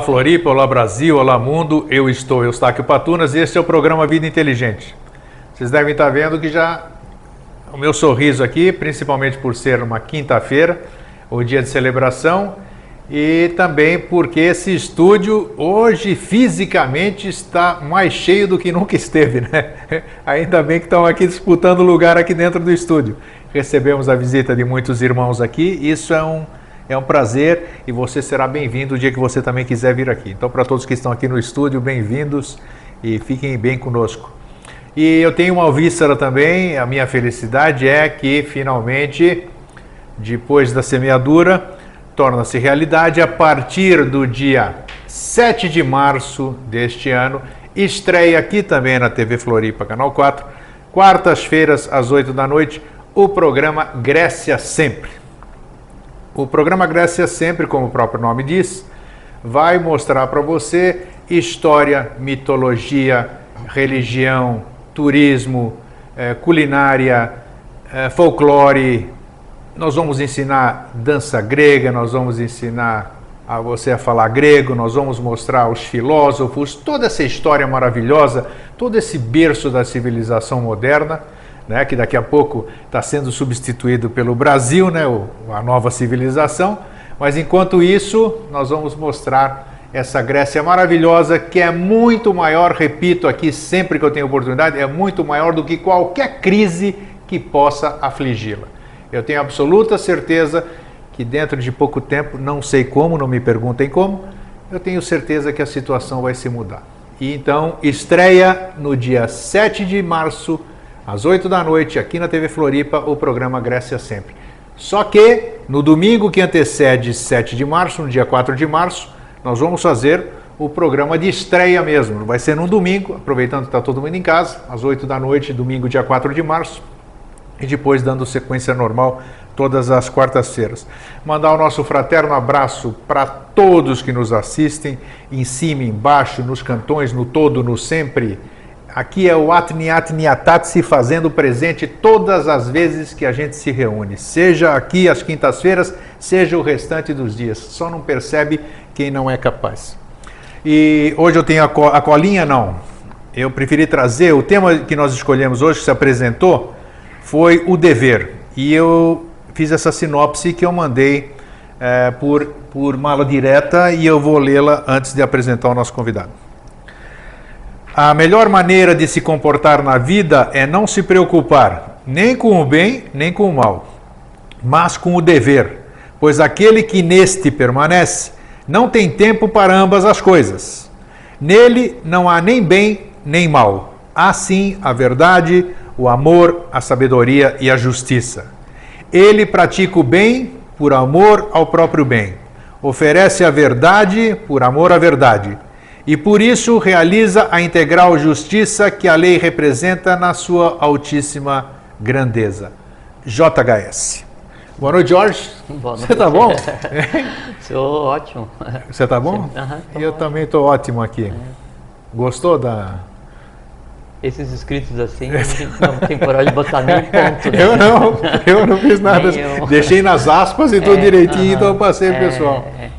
Olá Floripa, olá Brasil, olá mundo, eu estou Eustáquio Patunas e este é o programa Vida Inteligente. Vocês devem estar vendo que já o meu sorriso aqui, principalmente por ser uma quinta-feira, o dia de celebração, e também porque esse estúdio hoje fisicamente está mais cheio do que nunca esteve, né? Ainda bem que estão aqui disputando lugar aqui dentro do estúdio. Recebemos a visita de muitos irmãos aqui, isso é um, é um prazer e você será bem-vindo o dia que você também quiser vir aqui. Então, para todos que estão aqui no estúdio, bem-vindos e fiquem bem conosco. E eu tenho uma víscera também, a minha felicidade é que finalmente, depois da semeadura, torna-se realidade a partir do dia 7 de março deste ano. Estreia aqui também na TV Floripa, Canal 4, quartas-feiras às 8 da noite, o programa Grécia Sempre. O programa Grécia Sempre, como o próprio nome diz, vai mostrar para você história, mitologia, religião, turismo, eh, culinária, eh, folclore, nós vamos ensinar dança grega, nós vamos ensinar a você a falar grego, nós vamos mostrar os filósofos, toda essa história maravilhosa, todo esse berço da civilização moderna, né, que daqui a pouco está sendo substituído pelo Brasil, né, a nova civilização. Mas enquanto isso, nós vamos mostrar essa Grécia maravilhosa que é muito maior, repito aqui sempre que eu tenho oportunidade, é muito maior do que qualquer crise que possa afligi-la. Eu tenho absoluta certeza que dentro de pouco tempo, não sei como, não me perguntem como, eu tenho certeza que a situação vai se mudar. E então, estreia no dia 7 de março, às 8 da noite, aqui na TV Floripa, o programa Grécia Sempre. Só que no domingo que antecede 7 de março, no dia 4 de março, nós vamos fazer o programa de estreia mesmo. Vai ser num domingo, aproveitando que está todo mundo em casa, às 8 da noite, domingo, dia 4 de março e depois dando sequência normal todas as quartas-feiras. Mandar o nosso fraterno abraço para todos que nos assistem, em cima, embaixo, nos cantões, no todo, no sempre. Aqui é o Atniat se fazendo presente todas as vezes que a gente se reúne, seja aqui às quintas-feiras, seja o restante dos dias. Só não percebe quem não é capaz. E hoje eu tenho a, co a colinha, não. Eu preferi trazer o tema que nós escolhemos hoje, que se apresentou, foi o dever. E eu fiz essa sinopse que eu mandei é, por, por mala direta e eu vou lê-la antes de apresentar o nosso convidado. A melhor maneira de se comportar na vida é não se preocupar nem com o bem nem com o mal, mas com o dever, pois aquele que neste permanece não tem tempo para ambas as coisas. Nele não há nem bem nem mal. Há sim a verdade, o amor, a sabedoria e a justiça. Ele pratica o bem por amor ao próprio bem, oferece a verdade por amor à verdade, e por isso realiza a integral justiça que a lei representa na sua altíssima grandeza. JHS. Boa noite, Jorge. Boa noite. Você tá bom? Estou ótimo. Você tá bom? Uhum, Eu também estou ótimo aqui. É. Gostou da esses escritos assim, não tem coragem de botar nem ponto. Né? Eu não, eu não fiz nada. Deixei nas aspas e tudo é, direitinho, uh -huh, então eu passei é, pessoal. É,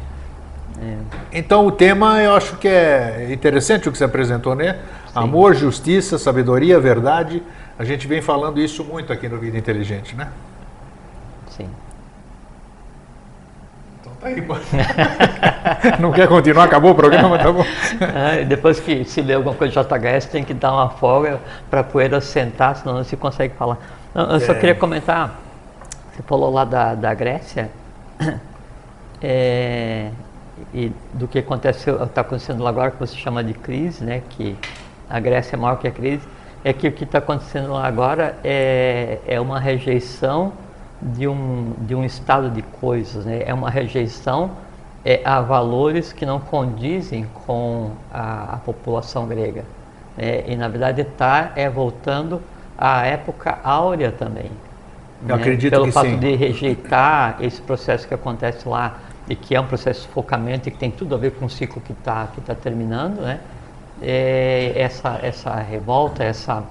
então o tema eu acho que é interessante o que você apresentou, né? Sim. Amor, justiça, sabedoria, verdade. A gente vem falando isso muito aqui no Vida Inteligente, né? Sim. Tá aí, Não quer continuar? Acabou o programa? Tá bom. É, depois que se lê alguma coisa de JHS, tem que dar uma folga para a poeira sentar, senão não se consegue falar. Não, eu só é. queria comentar, você falou lá da, da Grécia, é, e do que aconteceu, está acontecendo lá agora, que você chama de crise, né, que a Grécia é maior que a crise, é que o que está acontecendo lá agora é, é uma rejeição de um, de um estado de coisas, né? é uma rejeição é, a valores que não condizem com a, a população grega. É, e na verdade está é, voltando à época áurea também. Eu né? acredito Pelo que fato sim. de rejeitar esse processo que acontece lá e que é um processo de focamento e que tem tudo a ver com o ciclo que está que tá terminando, né? É, essa, essa revolta, essa,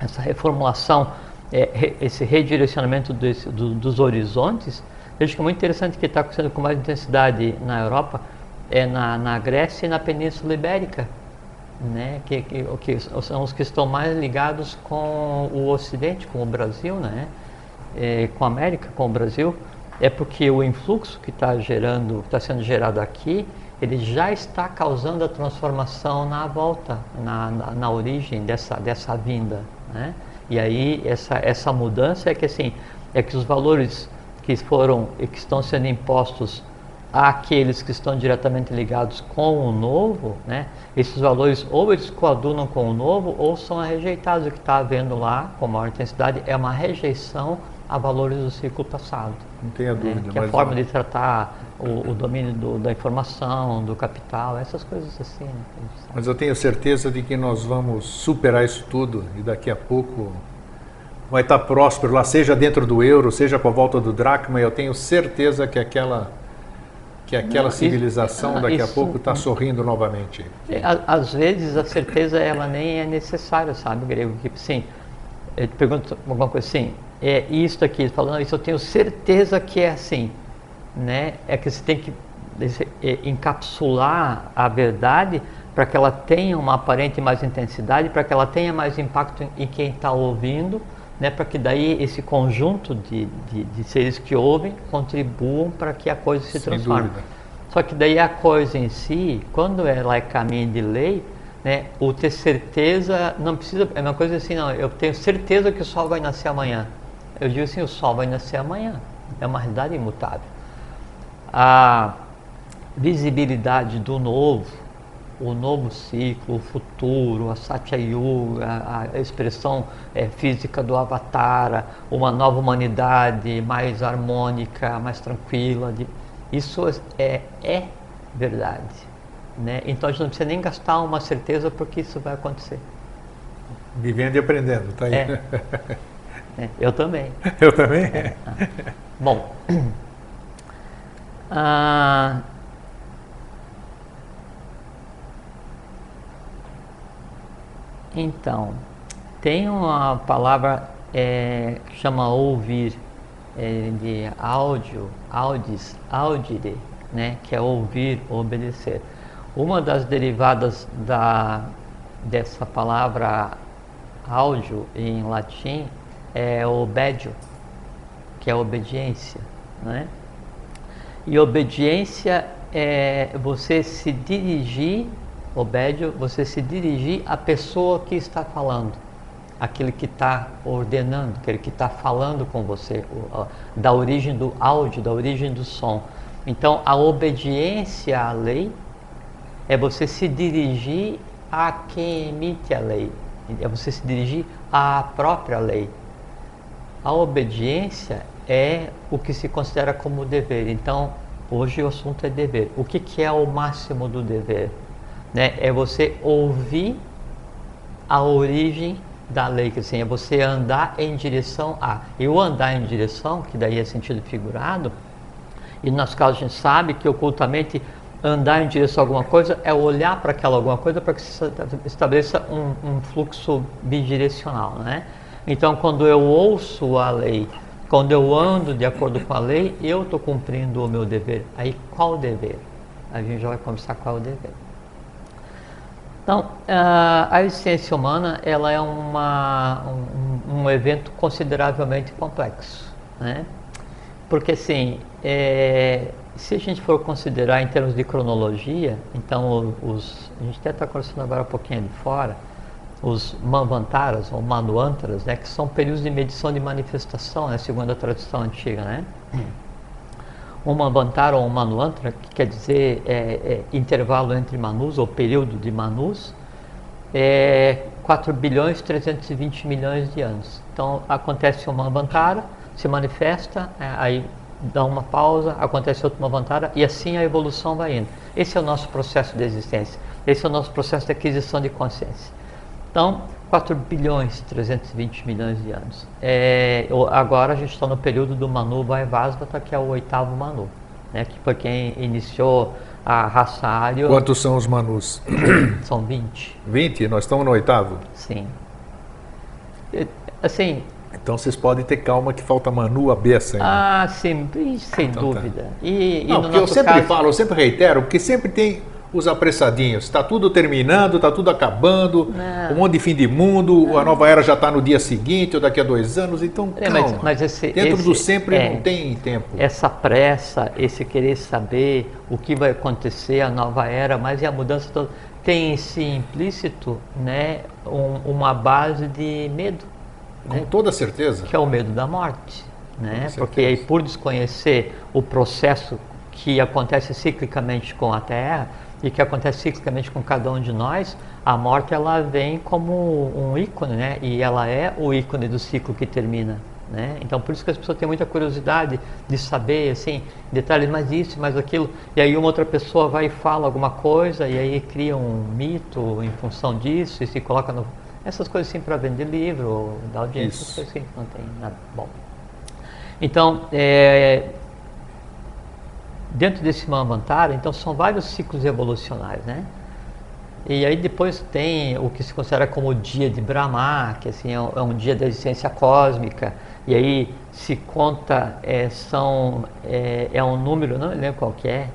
essa reformulação é, esse redirecionamento desse, do, dos horizontes, vejo que é muito interessante que está acontecendo com mais intensidade na Europa, é na, na Grécia e na Península Ibérica, né? que, que, que são os que estão mais ligados com o Ocidente, com o Brasil, né? É, com a América, com o Brasil, é porque o influxo que está gerando, está sendo gerado aqui, ele já está causando a transformação na volta, na, na, na origem dessa, dessa vinda, né? E aí essa, essa mudança é que assim, é que os valores que foram que estão sendo impostos àqueles que estão diretamente ligados com o novo, né? Esses valores ou eles coadunam com o novo ou são rejeitados. O que está havendo lá com maior intensidade é uma rejeição a valores do ciclo passado. Não tenha né? dúvida. Né? Que é a forma de tratar o, o domínio do, da informação, do capital, essas coisas assim. Né? Mas eu tenho certeza de que nós vamos superar isso tudo e daqui a pouco vai estar próspero lá, seja dentro do euro, seja com a volta do dracma, eu tenho certeza que aquela que aquela Não, civilização isso, daqui isso, a pouco está sorrindo novamente. É, às vezes a certeza ela nem é necessária, sabe, grego? Tipo assim, eu te pergunto alguma coisa assim, é isto aqui, falando isso, eu tenho certeza que é assim, né? É que você tem que é, encapsular a verdade para que ela tenha uma aparente mais intensidade, para que ela tenha mais impacto em quem está ouvindo, né, para que daí esse conjunto de, de, de, seres que ouvem contribuam para que a coisa se transforme. Só que daí a coisa em si, quando ela é caminho de lei, né, o ter certeza não precisa é uma coisa assim, não. Eu tenho certeza que o sol vai nascer amanhã. Eu digo assim, o sol vai nascer amanhã. É uma realidade imutável. A visibilidade do novo, o novo ciclo, o futuro, a Satya Yuga, a expressão é, física do Avatar, uma nova humanidade mais harmônica, mais tranquila. De, isso é, é verdade. Né? Então a gente não precisa nem gastar uma certeza porque isso vai acontecer. Vivendo e aprendendo, tá aí. É. É, eu também. Eu também? É. Bom. Ah, Então, tem uma palavra é, que chama ouvir, é, de áudio, audis, audire, né, que é ouvir, obedecer. Uma das derivadas da, dessa palavra áudio em latim é obedio, que é obediência. Né? E obediência é você se dirigir Obédio, você se dirigir à pessoa que está falando, aquele que está ordenando, aquele que está falando com você, da origem do áudio, da origem do som. Então, a obediência à lei é você se dirigir a quem emite a lei, é você se dirigir à própria lei. A obediência é o que se considera como dever. Então, hoje o assunto é dever. O que, que é o máximo do dever? né, é você ouvir a origem da lei, que assim, é você andar em direção a. E o andar em direção, que daí é sentido figurado, e no nosso caso a gente sabe que ocultamente andar em direção a alguma coisa é olhar para aquela alguma coisa para que se estabeleça um, um, fluxo bidirecional, né? Então, quando eu ouço a lei, quando eu ando de acordo com a lei, eu estou cumprindo o meu dever. Aí, qual dever? A gente já vai conversar qual é o dever. Então, a existência humana ela é uma, um, um evento consideravelmente complexo, né? Porque assim, é, se a gente for considerar em termos de cronologia, então os, a gente até está conversando agora um pouquinho de fora, os Manvantaras ou Manuantaras, né, que são períodos de medição de manifestação, né, segundo a tradição antiga, né? um Manvantara ou um Manuantra, que quer dizer é, é, intervalo entre Manus, ou período de Manus, é 4 bilhões 320 milhões de anos. Então acontece uma Manvantara, se manifesta, é, aí dá uma pausa, acontece outra Manvantara e assim a evolução vai indo. Esse é o nosso processo de existência, esse é o nosso processo de aquisição de consciência. Então, 4 bilhões 320 milhões de anos. É, agora a gente está no período do Manu Vaivasvata, que é o oitavo Manu, né, que foi quem iniciou a raça Arya. Quantos são os Manus? São 20. 20? Nós estamos no oitavo? Sim. Assim, Então vocês podem ter calma que falta Manu a beça ainda. Ah, sim, sem então, tá. dúvida. Tá. E, Não, e porque eu sempre caso... falo, eu sempre reitero, porque sempre tem os apressadinhos. Está tudo terminando, está tudo acabando, Não. um monte de fim de mundo, Não. a nova era já está no dia seguinte ou daqui a dois anos, então é, calma. Mas, mas esse, Dentro esse, do sempre é, não tem tempo. Essa pressa, esse querer saber o que vai acontecer, a nova era, mas e a mudança toda, tem esse implícito né, um, uma base de medo. Com né? toda certeza. Que é o medo da morte. Né? Porque aí, por desconhecer o processo que acontece ciclicamente com a Terra, e que acontece ciclicamente com cada um de nós, a morte ela vem como um ícone, né? E ela é o ícone do ciclo que termina, né? Então por isso que as pessoas têm muita curiosidade de saber, assim, detalhes, mais isso, mais aquilo. E aí uma outra pessoa vai e fala alguma coisa e aí cria um mito em função disso e se coloca no essas coisas assim para vender livro, dar audiência, essas coisas assim, não tem nada bom. Então, é, dentro desse Mahamantara, então são vários ciclos evolucionários, né? E aí depois tem o que se considera como o dia de Brahma, que assim é um, é um dia da existência cósmica, e aí se conta, é, são, é, é, um número, não lembro qual que é,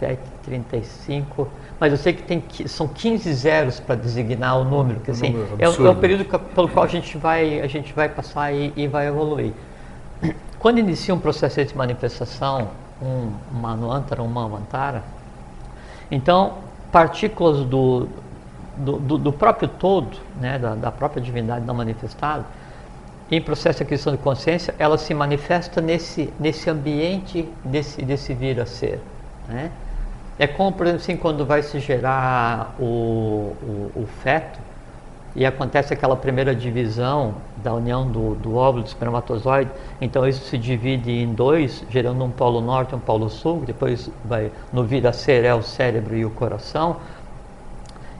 17, 35, mas eu sei que tem, são 15 zeros para designar o número, que assim, é, é, o período pelo qual a gente vai, a gente vai passar e, e vai evoluir. Quando inicia um processo de manifestação, um Manvantara, um Mamantara, então partículas do, do, do, do próprio todo, né, da, da, própria divindade não manifestada, em processo de aquisição de consciência, ela se manifesta nesse, nesse ambiente desse, desse vir a ser. Né? É como, por exemplo, assim, quando vai se gerar o, o, o feto, e acontece aquela primeira divisão da união do, do óvulo do espermatozoide, então isso se divide em dois, gerando um polo norte e um polo sul, depois vai no vir a ser é o cérebro e o coração.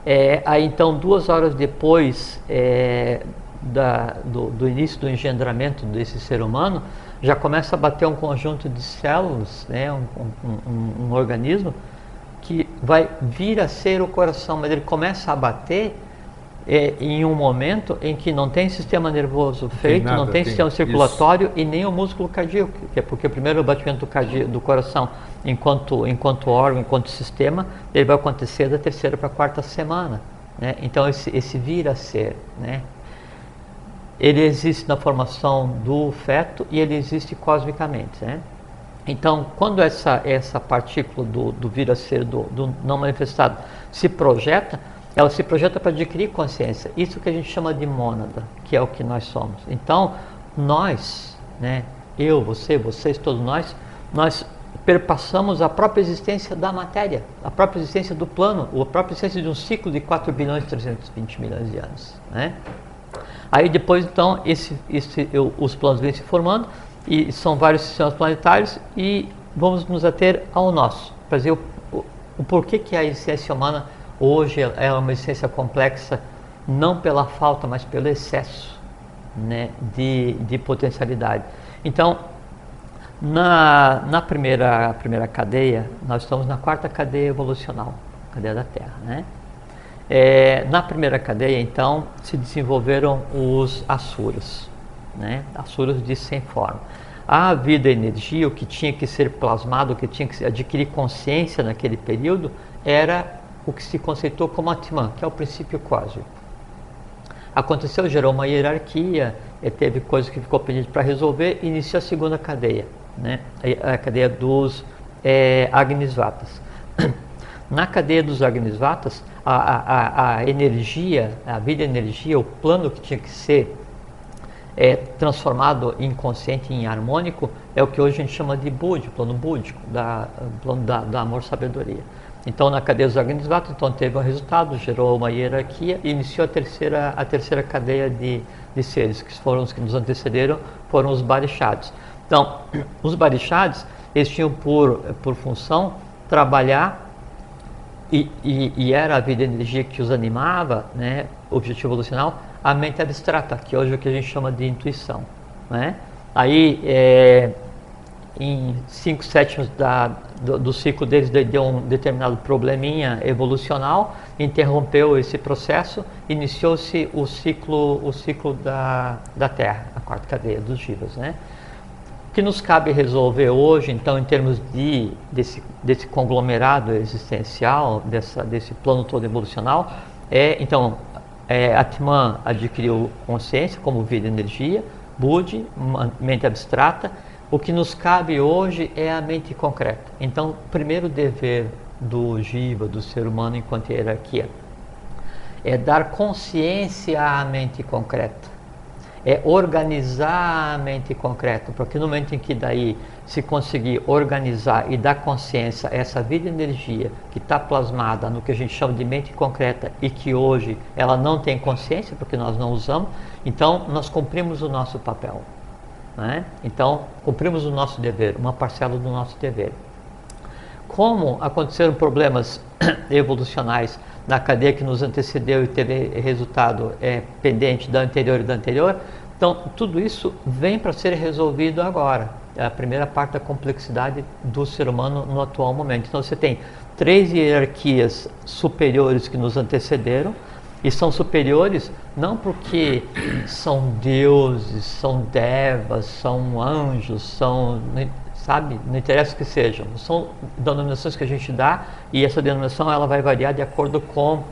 É, aí então, duas horas depois é, da, do, do, início do engendramento desse ser humano, já começa a bater um conjunto de células, né, um, um, um, um organismo, que vai vir a ser o coração, mas ele começa a bater é, em um momento em que não tem sistema nervoso feito, não tem, nada, não tem, tem sistema circulatório isso. e nem o músculo cardíaco, que é porque o primeiro batimento do, cardio, do coração, enquanto, enquanto órgão, enquanto sistema, ele vai acontecer da terceira para a quarta semana. Né? Então, esse, esse vir a ser, né? ele existe na formação do feto e ele existe cosmicamente. Né? Então, quando essa, essa partícula do, do vir a ser, do, do não manifestado, se projeta, ela se projeta para adquirir consciência. Isso que a gente chama de mônada, que é o que nós somos. Então, nós, né, eu, você, vocês, todos nós, nós perpassamos a própria existência da matéria, a própria existência do plano, a própria existência de um ciclo de 4 bilhões e 320 milhões de anos. Né? Aí depois, então, esse, esse, eu, os planos vêm se formando, e são vários sistemas planetários, e vamos nos ater ao nosso, para dizer o, o, o porquê que a existência humana Hoje é uma essência complexa não pela falta, mas pelo excesso né, de, de potencialidade. Então, na, na primeira, primeira cadeia, nós estamos na quarta cadeia evolucional, cadeia da Terra. Né? É, na primeira cadeia, então, se desenvolveram os Asuras, né? Asuras de sem forma. A vida e energia, o que tinha que ser plasmado, o que tinha que adquirir consciência naquele período, era o que se conceitou como Atman, que é o princípio cósmico. Aconteceu, gerou uma hierarquia, teve coisas que ficou pendente para resolver, e iniciou a segunda cadeia, né? a cadeia dos é, Agnisvatas. Na cadeia dos Agnisvatas, a, a, a energia, a vida energia, o plano que tinha que ser é, transformado em consciente, em harmônico, é o que hoje a gente chama de Budi, plano búdico, da, plano da, da amor-sabedoria. Então, na cadeia dos organizados, então teve um resultado, gerou uma hierarquia e iniciou a terceira, a terceira cadeia de, de seres, que foram os que nos antecederam, foram os barichados. Então, os barichados, eles tinham por, por função trabalhar e, e, e, era a vida e energia que os animava, né, objetivo evolucional, a mente abstrata, que hoje é o que a gente chama de intuição. Né? Aí, é, em 5 sétimos da, do, do, ciclo deles deu um determinado probleminha evolucional, interrompeu esse processo, iniciou-se o ciclo, o ciclo da, da Terra, a quarta cadeia dos Jivas. Né? O que nos cabe resolver hoje, então, em termos de, desse, desse conglomerado existencial, dessa, desse plano todo evolucional, é, então, é, Atman adquiriu consciência como vida e energia, Budi, mente abstrata, o que nos cabe hoje é a mente concreta. Então, o primeiro dever do Jiva, do ser humano enquanto hierarquia, é dar consciência à mente concreta. É organizar a mente concreta, porque no momento em que daí se conseguir organizar e dar consciência a essa vida e energia que está plasmada no que a gente chama de mente concreta e que hoje ela não tem consciência porque nós não usamos, então nós cumprimos o nosso papel. Né? Então, cumprimos o nosso dever, uma parcela do nosso dever. Como aconteceram problemas evolucionais na cadeia que nos antecedeu e teve resultado é, pendente da anterior e da anterior, então tudo isso vem para ser resolvido agora. É a primeira parte da complexidade do ser humano no atual momento. Então você tem três hierarquias superiores que nos antecederam, e são superiores não porque são deuses, são devas, são anjos, são, sabe, não interessa o que sejam. São denominações que a gente dá e essa denominação ela vai variar de acordo com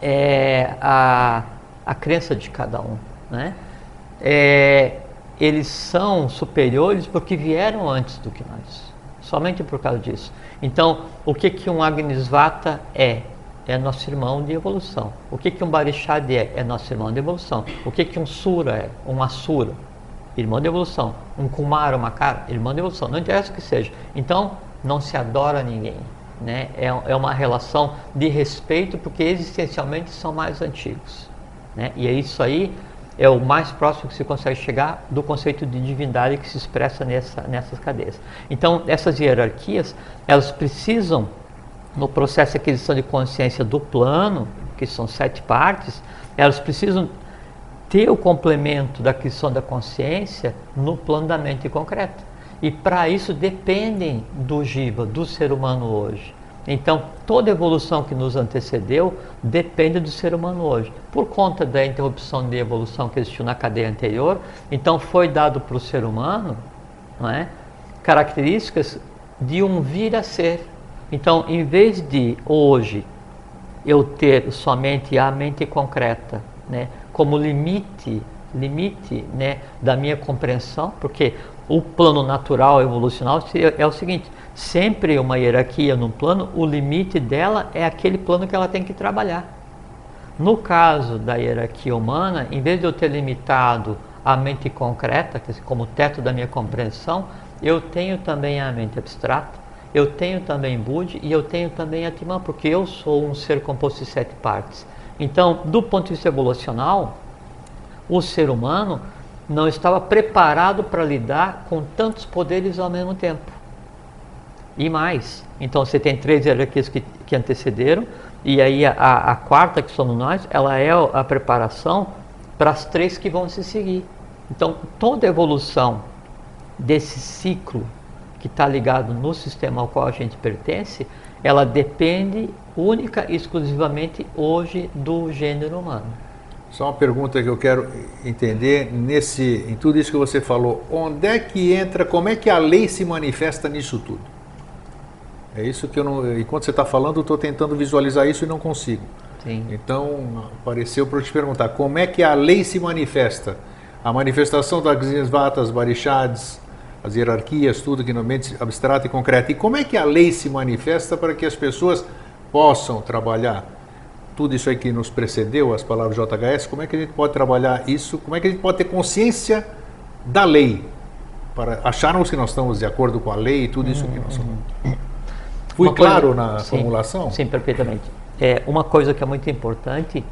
é, a, a crença de cada um, né? É, eles são superiores porque vieram antes do que nós, somente por causa disso. Então, o que que um Agnisvata é? É nosso irmão de evolução. O que, que um Barishad é? É nosso irmão de evolução. O que, que um Sura é? Um Asura, irmão de evolução. Um Kumara, uma cara, irmão de evolução. Não interessa o que seja. Então, não se adora ninguém. Né? É, é uma relação de respeito, porque existencialmente são mais antigos. Né? E é isso aí é o mais próximo que se consegue chegar do conceito de divindade que se expressa nessa, nessas cadeias. Então, essas hierarquias, elas precisam no processo de aquisição de consciência do plano, que são sete partes, elas precisam ter o complemento da aquisição da consciência no plano da mente concreta. E para isso dependem do jiva, do ser humano hoje. Então, toda evolução que nos antecedeu depende do ser humano hoje. Por conta da interrupção de evolução que existiu na cadeia anterior, então foi dado para o ser humano não é, características de um vir a ser então, em vez de hoje eu ter somente a mente concreta, né, como limite, limite, né, da minha compreensão, porque o plano natural evolucional é o seguinte: sempre uma hierarquia num plano, o limite dela é aquele plano que ela tem que trabalhar. No caso da hierarquia humana, em vez de eu ter limitado a mente concreta, como teto da minha compreensão, eu tenho também a mente abstrata eu tenho também Budi e eu tenho também Atman, porque eu sou um ser composto de sete partes. Então, do ponto de vista evolucional, o ser humano não estava preparado para lidar com tantos poderes ao mesmo tempo. E mais, então você tem três hierarquias que, que antecederam, e aí a, a, quarta, que somos nós, ela é a preparação para as três que vão se seguir. Então, toda evolução desse ciclo que está ligado no sistema ao qual a gente pertence, ela depende única e exclusivamente hoje do gênero humano. Só uma pergunta que eu quero entender nesse, em tudo isso que você falou, onde é que entra, como é que a lei se manifesta nisso tudo? É isso que eu não, enquanto você está falando, eu estou tentando visualizar isso e não consigo. Sim. Então apareceu para eu te perguntar, como é que a lei se manifesta? A manifestação das Vatas, Barishads, as hierarquias, tudo que no mente abstrato e concreto. E como é que a lei se manifesta para que as pessoas possam trabalhar tudo isso aí que nos precedeu, as palavras JHS, como é que a gente pode trabalhar isso? Como é que a gente pode ter consciência da lei? Para acharmos que nós estamos de acordo com a lei e tudo isso que nós somos. Fui coisa, claro na sim, formulação? Sim, perfeitamente. É, uma coisa que é muito importante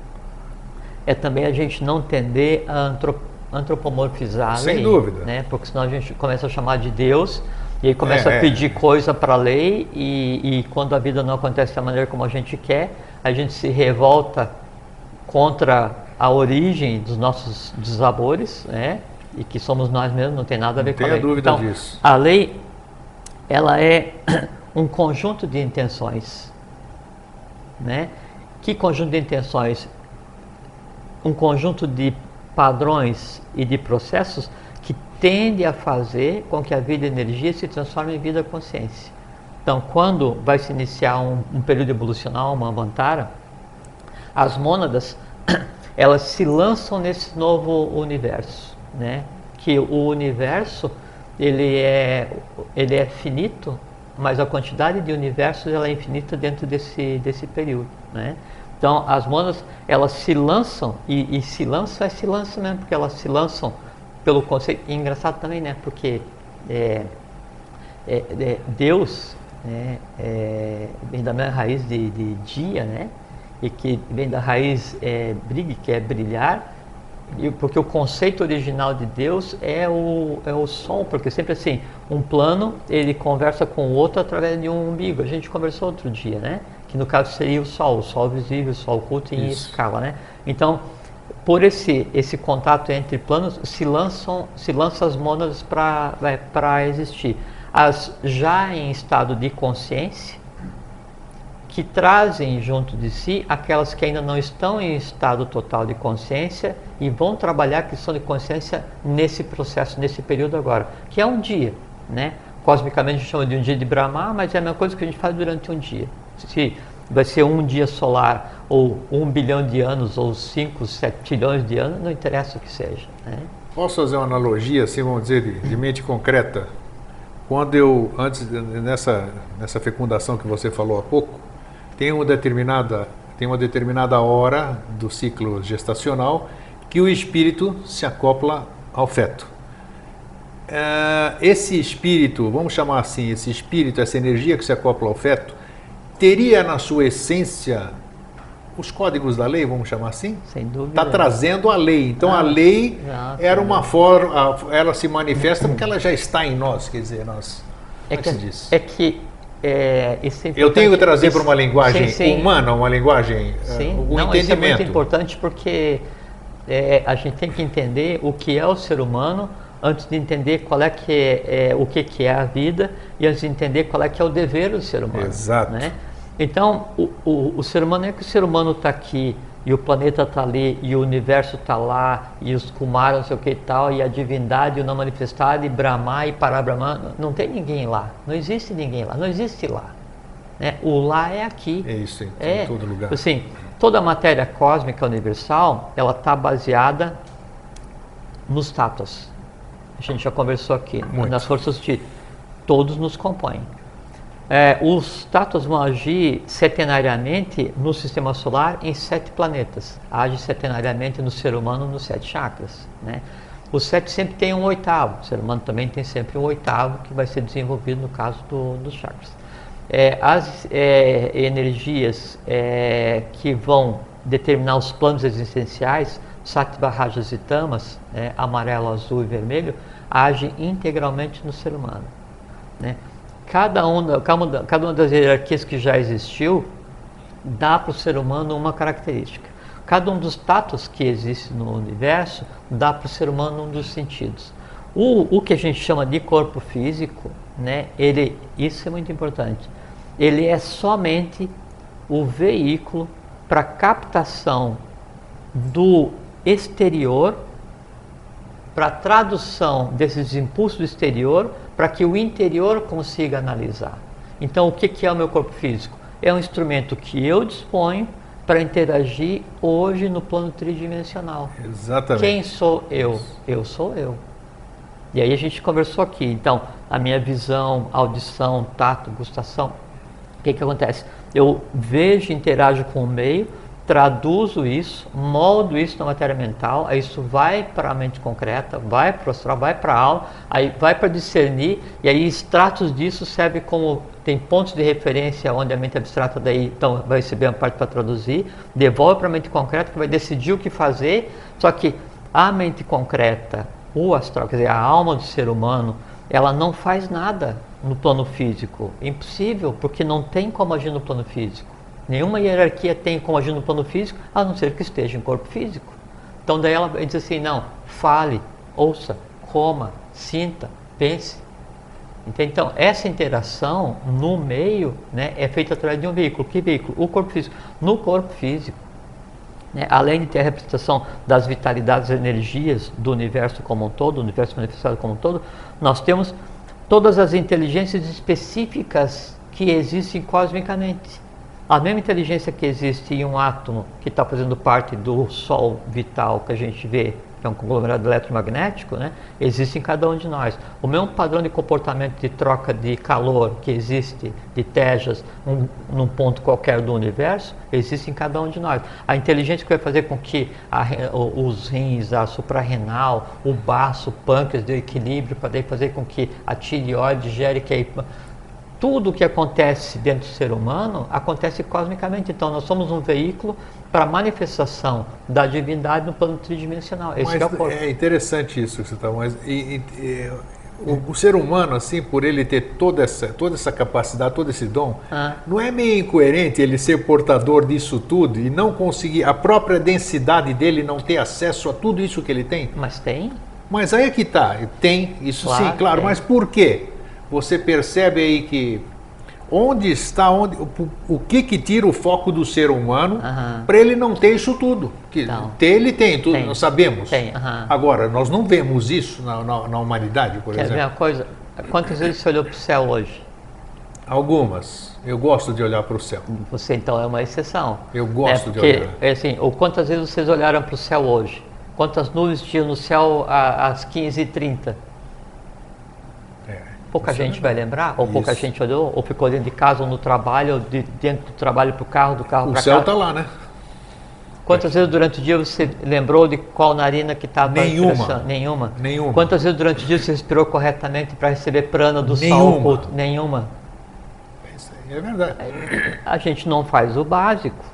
é também a gente não tender a antropologia antropomorfizar Sem lei, dúvida. Né? Porque senão a gente começa a chamar de Deus e aí começa é, a pedir é. coisa para a lei e, e, quando a vida não acontece da maneira como a gente quer, a gente se revolta contra a origem dos nossos desabores, né? E que somos nós mesmos, não tem nada a ver não com a lei. Dúvida então, disso. A lei ela é um conjunto de intenções, né? Que conjunto de intenções? Um conjunto de padrões e de processos que tende a fazer com que a vida energia se transforme em vida consciência. Então, quando vai se iniciar um, um período evolucional, uma avantara, as mônadas elas se lançam nesse novo universo, né? Que o universo ele é ele é finito, mas a quantidade de universos ela é infinita dentro desse desse período, né? Então as mônadas elas se lançam e, e se lançam é se lançam mesmo porque elas se lançam pelo conceito. E engraçado também, né? Porque é, é, é, Deus né, é, vem da mesma raiz de, de dia, né? e que vem da raiz é, brig, que é brilhar, e porque o conceito original de Deus é o, é o som, porque sempre assim, um plano ele conversa com o outro através de um umbigo. A gente conversou outro dia, né? Que no caso seria o Sol, o Sol visível, o Sol oculto em Isso. escala, né? Então, por esse, esse contato entre planos, se lançam, se lançam as mônadas para existir. As já em estado de consciência, que trazem junto de si aquelas que ainda não estão em estado total de consciência e vão trabalhar a questão de consciência nesse processo, nesse período agora, que é um dia, né? Cosmicamente a gente chama de um dia de Brahma, mas é a mesma coisa que a gente faz durante um dia. Se vai ser um dia solar, ou um bilhão de anos, ou cinco, sete trilhões de anos, não interessa o que seja. Né? Posso fazer uma analogia, assim, vamos dizer, de, de mente concreta? Quando eu, antes, nessa, nessa fecundação que você falou há pouco, tem uma determinada, tem uma determinada hora do ciclo gestacional que o espírito se acopla ao feto. É, esse espírito, vamos chamar assim, esse espírito, essa energia que se acopla ao feto, teria na sua essência os códigos da lei, vamos chamar assim? Sem dúvida. Está trazendo a lei. Então ah, a lei era uma forma, ela se manifesta porque ela já está em nós, quer dizer, nós. É, é que, é que é, é Eu tenho que trazer para uma linguagem sim, sim. humana, uma linguagem, é, sim. Uh, Não, entendimento. É muito importante porque é, a gente tem que entender o que é o ser humano antes de entender qual é que é, é, o que, que é a vida e antes de entender qual é que é o dever do ser humano. Exato. Né? Então, o, o, o ser humano é que o ser humano está aqui e o planeta está ali, e o universo está lá, e os Kumaras, não sei o que e tal, e a divindade, o não manifestado, e Brahma e Parabrahma, não tem ninguém lá, não existe ninguém lá, não existe lá. Né? O lá é aqui. É isso, em, é, em todo lugar. Assim, toda a matéria cósmica universal, ela está baseada nos tatos. A gente já conversou aqui, Muito. nas forças de todos nos compõem. É, os tatos vão agir setenariamente no sistema solar em sete planetas. Age setenariamente no ser humano nos sete chakras. Né? O sete sempre tem um oitavo. O ser humano também tem sempre um oitavo que vai ser desenvolvido no caso do, dos chakras. É, as é, energias é, que vão determinar os planos existenciais, Sattva, Rajas e Tamas, é, amarelo, azul e vermelho, agem integralmente no ser humano. Né? cada uma, cada uma das hierarquias que já existiu dá para o ser humano uma característica. Cada um dos tatos que existe no universo dá para o ser humano um dos sentidos. O, o que a gente chama de corpo físico, né, ele, isso é muito importante, ele é somente o veículo para captação do exterior, para tradução desses impulsos do exterior para que o interior consiga analisar. Então, o que é o meu corpo físico? É um instrumento que eu disponho para interagir hoje no plano tridimensional. Exatamente. Quem sou eu? Eu sou eu. E aí a gente conversou aqui. Então, a minha visão, audição, tato, gustação. O que, que acontece? Eu vejo, interajo com o meio, traduzo isso, moldo isso na matéria mental, aí isso vai para a mente concreta, vai para o astral, vai para a alma, aí vai para discernir, e aí extratos disso servem como tem pontos de referência onde a mente abstrata daí então vai receber uma parte para traduzir, devolve para a mente concreta que vai decidir o que fazer, só que a mente concreta, o astral, quer dizer, a alma do ser humano, ela não faz nada no plano físico, impossível, porque não tem como agir no plano físico. Nenhuma hierarquia tem como agir no plano físico, a não ser que esteja em corpo físico. Então daí ela diz assim, não, fale, ouça, coma, sinta, pense. Então, essa interação no meio né, é feita através de um veículo. Que veículo? O corpo físico. No corpo físico, né, além de ter a representação das vitalidades e energias do universo como um todo, do universo manifestado como um todo, nós temos todas as inteligências específicas que existem cosmicamente. A mesma inteligência que existe em um átomo que está fazendo parte do Sol vital que a gente vê que é um conglomerado eletromagnético, né, existe em cada um de nós. O mesmo padrão de comportamento de troca de calor que existe de tejas num, num ponto qualquer do universo, existe em cada um de nós. A inteligência que vai fazer com que a, os rins, a suprarrenal, o baço, o pâncreas de equilíbrio, para fazer com que a tireoide gere que a tudo o que acontece dentro do ser humano acontece cosmicamente. Então, nós somos um veículo para manifestação da divindade no plano tridimensional. Esse mas é, é, interessante isso que você está. Mas e, e, o, o, ser humano, assim, por ele ter toda essa, toda essa capacidade, todo esse dom, ah. não é meio incoerente ele ser portador disso tudo e não conseguir a própria densidade dele não ter acesso a tudo isso que ele tem? Mas tem. Mas aí é que está. Tem isso claro, sim, claro. Tem. Mas por quê? Você percebe aí que onde está, onde, o, o, que que tira o foco do ser humano uhum. para ele não ter isso tudo. Que então, ter ele tem, tudo, tem, nós sabemos. Tem, uhum. Agora, nós não vemos isso na, na, na humanidade, por Quer exemplo. Ver uma coisa? Quantas vezes você olhou para o céu hoje? Algumas. Eu gosto de olhar para o céu. Você então é uma exceção. Eu gosto né? Porque, de olhar. É assim, ou quantas vezes vocês olharam para o céu hoje? Quantas nuvens tinham no céu às 15h30? Pouca Você gente vai lembrar, ou Isso. pouca gente olhou, ou ficou dentro de casa, ou no trabalho, ou de dentro do trabalho para o carro, do carro para casa. O céu está lá, né? Quantas é. vezes durante o dia você lembrou de qual narina que estava Nenhuma. Nenhuma. Nenhuma. Quantas vezes durante o dia você respirou corretamente para receber prana do Nenhuma. sol oculto? Nenhuma. Isso aí é verdade. A gente não faz o básico.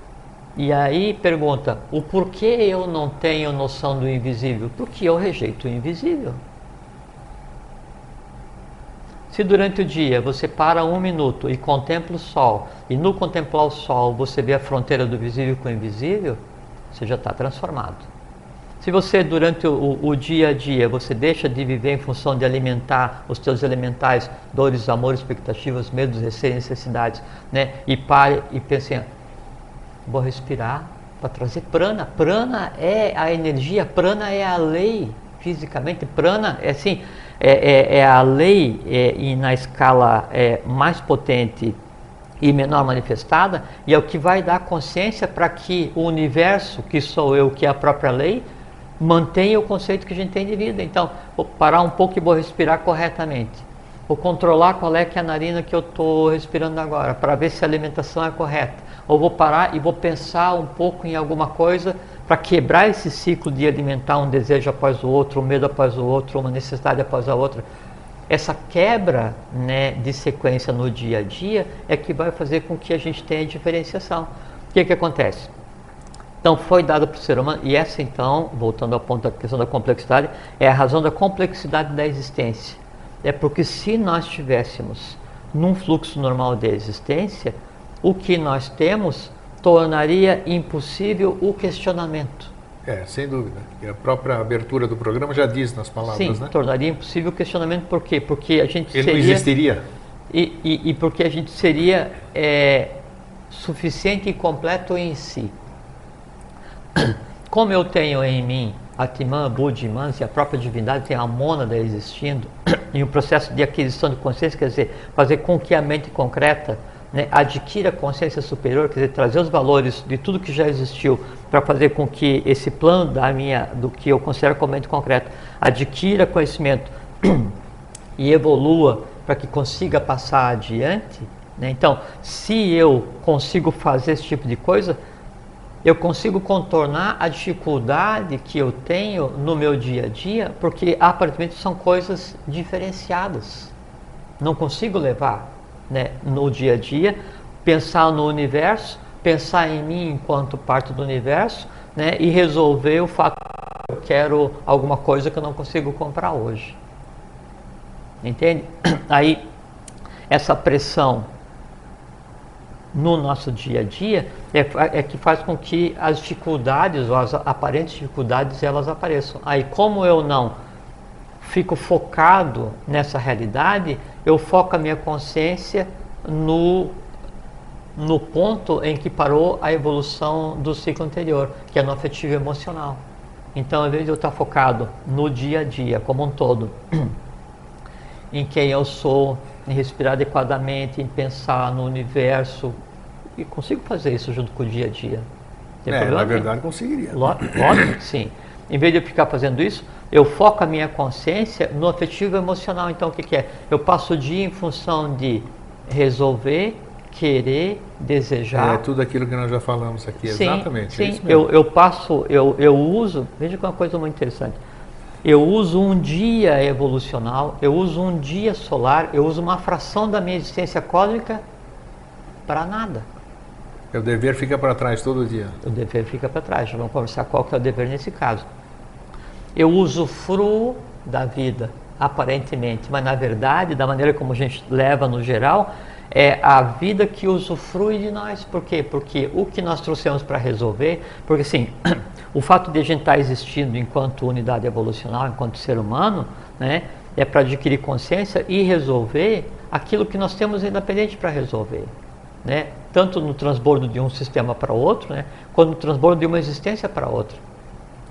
E aí pergunta, o porquê eu não tenho noção do invisível? Porque eu rejeito o invisível. Se durante o dia você para um minuto e contempla o sol, e no contemplar o sol você vê a fronteira do visível com o invisível, você já está transformado. Se você durante o, o, dia a dia você deixa de viver em função de alimentar os teus elementais, dores, amores, expectativas, medos, receios, necessidades, né? E pare e pense, vou respirar para trazer prana. Prana é a energia, prana é a lei fisicamente. Prana é assim, é, é, é a lei é, e na escala é, mais potente e menor manifestada, e é o que vai dar consciência para que o universo, que sou eu, que é a própria lei, mantenha o conceito que a gente tem de vida. Então, vou parar um pouco e vou respirar corretamente. Vou controlar qual é que é a narina que eu estou respirando agora, para ver se a alimentação é correta. Ou vou parar e vou pensar um pouco em alguma coisa para quebrar esse ciclo de alimentar um desejo após o outro, um medo após o outro, uma necessidade após a outra. Essa quebra né, de sequência no dia a dia é que vai fazer com que a gente tenha diferenciação. O que, que acontece? Então, foi dado para o ser humano, e essa então, voltando ao ponto da questão da complexidade, é a razão da complexidade da existência. É porque se nós estivéssemos num fluxo normal de existência, o que nós temos tornaria impossível o questionamento. É, sem dúvida. E a própria abertura do programa já diz nas palavras, Sim, né? tornaria impossível o questionamento. Por quê? Porque a gente Ele seria... não existiria. E, e, e, porque a gente seria é, suficiente e completo em si. Como eu tenho em mim Atman, Buddhiman, e a própria divindade tem a mônada existindo, e o processo de aquisição de consciência, quer dizer, fazer com que a mente concreta né, adquira consciência superior, quer dizer, trazer os valores de tudo que já existiu para fazer com que esse plano da minha, do que eu considero como mente concreto, adquira conhecimento e evolua para que consiga passar adiante. Né? Então, se eu consigo fazer esse tipo de coisa, eu consigo contornar a dificuldade que eu tenho no meu dia a dia, porque aparentemente são coisas diferenciadas. Não consigo levar né, no dia a dia, pensar no universo, pensar em mim enquanto parte do universo né, e resolver o fato que eu quero alguma coisa que eu não consigo comprar hoje. Entende? Aí, essa pressão no nosso dia a dia é, é, que faz com que as dificuldades ou as aparentes dificuldades elas apareçam. Aí, como eu não fico focado nessa realidade, eu foco a minha consciência no, no ponto em que parou a evolução do ciclo anterior, que é no afetivo emocional. Então, ao invés de eu estar focado no dia a dia como um todo, em quem eu sou, em respirar adequadamente, em pensar no universo, e consigo fazer isso junto com o dia a dia. Tem é, na verdade, conseguiria. Lógico que sim. Em vez de eu ficar fazendo isso, eu foco a minha consciência no afetivo emocional. Então, o que, que é? Eu passo o dia em função de resolver, querer, desejar. É tudo aquilo que nós já falamos aqui, sim, exatamente. É sim, é eu, eu passo, eu, eu uso, veja que é uma coisa muito interessante. Eu uso um dia evolucional, eu uso um dia solar, eu uso uma fração da minha existência cósmica para nada. O dever fica para trás todo dia. O dever fica para trás. Vamos conversar qual que é o dever nesse caso. Eu usufruo da vida, aparentemente, mas na verdade, da maneira como a gente leva no geral, é a vida que usufrui de nós. Por quê? Porque o que nós trouxemos para resolver, porque assim, o fato de a gente estar tá existindo enquanto unidade evolucional, enquanto ser humano, né, é para adquirir consciência e resolver aquilo que nós temos independente para resolver né? tanto no transbordo de um sistema para outro, né? quanto no transbordo de uma existência para outra,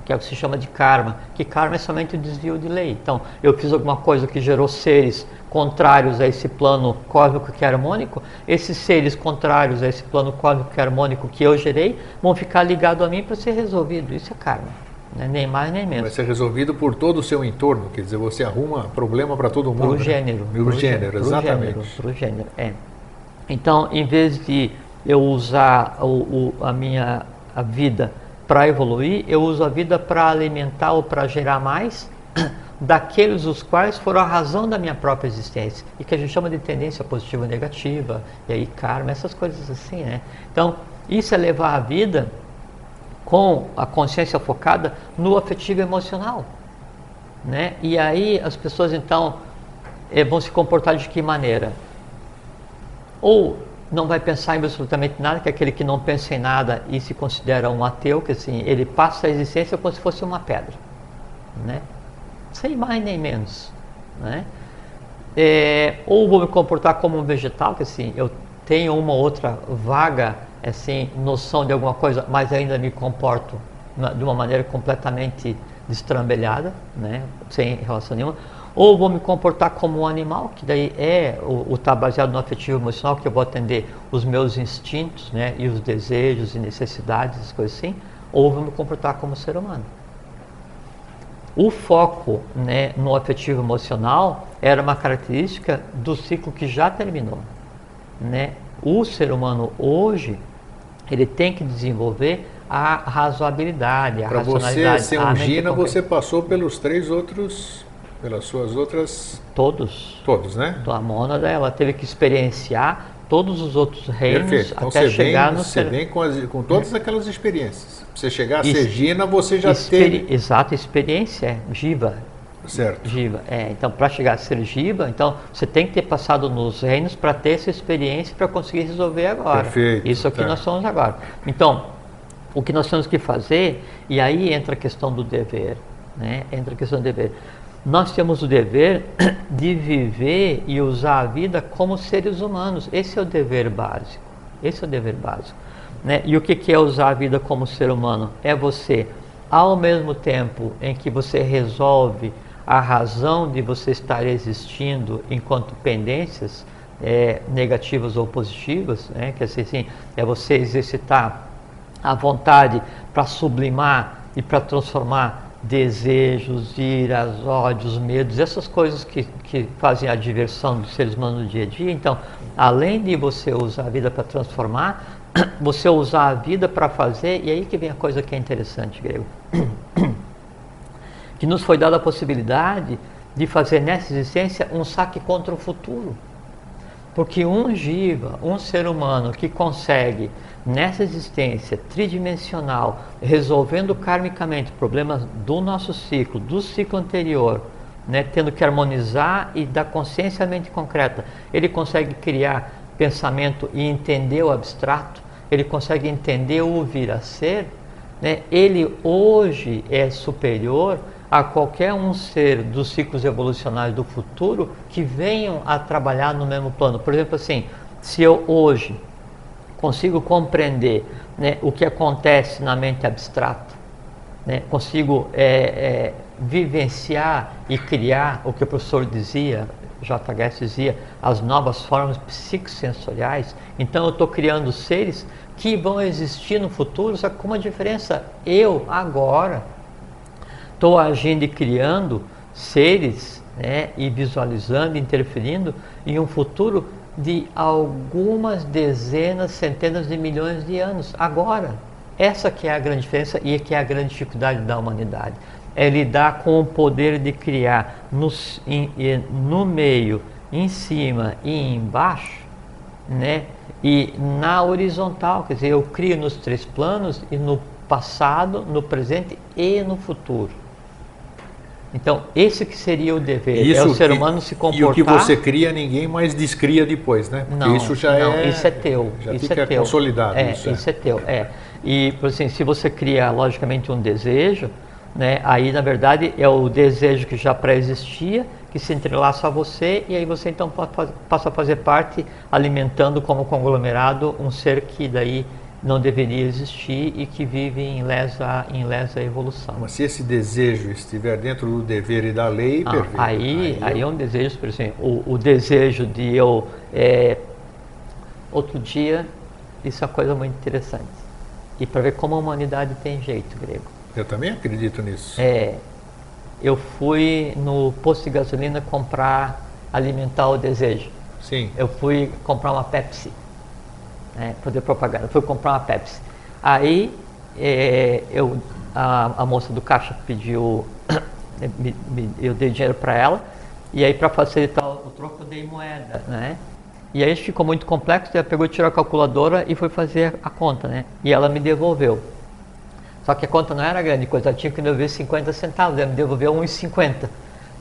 que é o que se chama de karma, que karma é somente o desvio de lei. Então, eu fiz alguma coisa que gerou seres contrários a esse plano cósmico que é harmônico, esses seres contrários a esse plano cósmico que é harmônico que eu gerei, vão ficar ligados a mim para ser resolvido. Isso é karma. Né? Nem mais nem menos. Vai ser resolvido por todo o seu entorno, quer dizer, você arruma problema para todo mundo. Para o né? gênero. Para o gênero, exatamente. Para o gênero, é. Então, em vez de eu usar o, o, a minha a vida para evoluir, eu uso a vida para alimentar ou para gerar mais daqueles os quais foram a razão da minha própria existência e que a gente chama de tendência positiva ou negativa, e aí karma, essas coisas assim, né? Então, isso é levar a vida com a consciência focada no afetivo emocional, né? E aí as pessoas então eh, vão se comportar de que maneira? Ou não vai pensar em absolutamente nada, que é aquele que não pensa em nada e se considera um ateu, que assim, ele passa a existência como se fosse uma pedra, né? Sem mais nem menos, né? É, ou vou me comportar como um vegetal, que assim, eu tenho uma outra vaga, assim, noção de alguma coisa, mas ainda me comporto de uma maneira completamente destrambelhada, né? Sem relação nenhuma ou vou me comportar como um animal, que daí é o está baseado no afetivo emocional, que eu vou atender os meus instintos, né, e os desejos e necessidades, as coisas assim, ou vou me comportar como ser humano. O foco né, no afetivo emocional era uma característica do ciclo que já terminou. Né? O ser humano hoje ele tem que desenvolver a razoabilidade, a. Para você ser um Gina, você passou pelos três outros pelas suas outras. Todos. Todos, né? A mônada ela teve que experienciar todos os outros reinos Perfeito. Então, até chegar vem, no Você vem com, as, com todas aquelas experiências. Você chegar a ser Gina, você já Experi teve. Exato, experiência é Jiva. Certo. Jiva. É, então, para chegar a ser Jiva, então você tem que ter passado nos reinos para ter essa experiência para conseguir resolver agora. Perfeito. Isso é o que nós somos agora. Então, o que nós temos que fazer, e aí entra a questão do dever, né? Entra a questão do dever nós temos o dever de viver e usar a vida como seres humanos. Esse é o dever básico. Esse é o dever básico. Né? E o que é usar a vida como ser humano? É você, ao mesmo tempo em que você resolve a razão de você estar existindo enquanto pendências é, negativas ou positivas, né? quer dizer assim, é você exercitar a vontade para sublimar e para transformar desejos, iras, ódios, medos, essas coisas que, que fazem a diversão dos seres humanos no dia a dia. Então, além de você usar a vida para transformar, você usar a vida para fazer, e aí que vem a coisa que é interessante, grego. Que nos foi dada a possibilidade de fazer nessa existência um saque contra o futuro. Porque um jiva, um ser humano que consegue nessa existência tridimensional, resolvendo karmicamente problemas do nosso ciclo, do ciclo anterior, né, tendo que harmonizar e dar consciência à mente concreta, ele consegue criar pensamento e entender o abstrato, ele consegue entender o vir a ser, né, ele hoje é superior a qualquer um ser dos ciclos evolucionários do futuro que venham a trabalhar no mesmo plano. Por exemplo, assim, se eu hoje consigo compreender né, o que acontece na mente abstrata, né, consigo é, é, vivenciar e criar o que o professor dizia, JHS dizia, as novas formas psicossensoriais, então eu estou criando seres que vão existir no futuro, só com uma diferença, eu agora estou agindo e criando seres né, e visualizando, interferindo em um futuro de algumas dezenas, centenas de milhões de anos. Agora, essa que é a grande diferença e que é a grande dificuldade da humanidade. É lidar com o poder de criar no, in, no meio, em cima e embaixo, né? E na horizontal, quer dizer, eu crio nos três planos e no passado, no presente e no futuro. Então, esse que seria o dever, isso, é o ser humano se comportar... E o que você cria, ninguém mais descria depois, né? Porque não, isso já não, é... isso é teu. Já isso fica é teu. consolidado. É, isso, é. isso é teu, é. E, por assim, se você cria, logicamente, um desejo, né, aí, na verdade, é o desejo que já pré-existia, que se entrelaça a você, e aí você, então, passa a fazer parte, alimentando como conglomerado um ser que daí não deveria existir e que vive em lesa, em lesa evolução. Mas se esse desejo estiver dentro do dever e da lei, ah, perfeito. Aí, aí, aí é um desejo, por exemplo, o, o desejo de eu. É, outro dia, isso é uma coisa muito interessante. E para ver como a humanidade tem jeito, grego. Eu também acredito nisso. É, eu fui no posto de gasolina comprar, alimentar o desejo. Sim. Eu fui comprar uma Pepsi né, fazer propaganda. Fui comprar uma Pepsi. Aí é, eu, a, a, moça do caixa pediu, me, me, eu dei dinheiro para ela, e aí para facilitar o troco eu dei moeda, né? E aí ficou muito complexo, ela pegou, tirou a calculadora e foi fazer a conta, né? E ela me devolveu. Só que a conta não era grande coisa, ela tinha que devolver 50 centavos, ela me devolveu 1,50.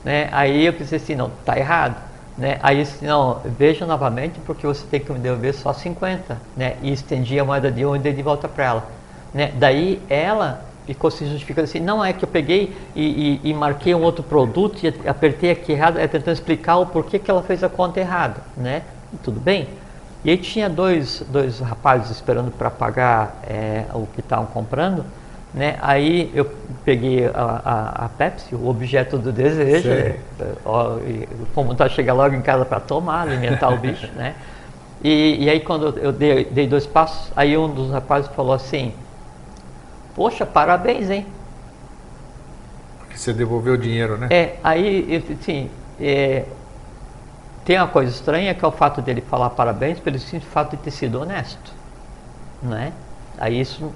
Né? Aí eu pensei assim, não, tá errado. Né? Aí disse, não, veja novamente porque você tem que me devolver só 50. Né? E estendi a moeda de um e de volta para ela. Né? Daí ela ficou se justificando assim, não é que eu peguei e, e, e, marquei um outro produto e apertei aqui errado, é tentando explicar o porquê que ela fez a conta errada, né? E tudo bem. E aí tinha dois, dois rapazes esperando para pagar é, o que estavam comprando, né? Aí eu peguei a, a, a, Pepsi, o objeto do desejo, né? ó, fomos tá, chegar logo em casa para tomar, alimentar o bicho, né? E, e aí quando eu dei, dei, dois passos, aí um dos rapazes falou assim, poxa, parabéns, hein? Porque você devolveu o dinheiro, né? É, aí, assim, é, tem uma coisa estranha que é o fato dele falar parabéns pelo simples fato de ter sido honesto, né? Aí isso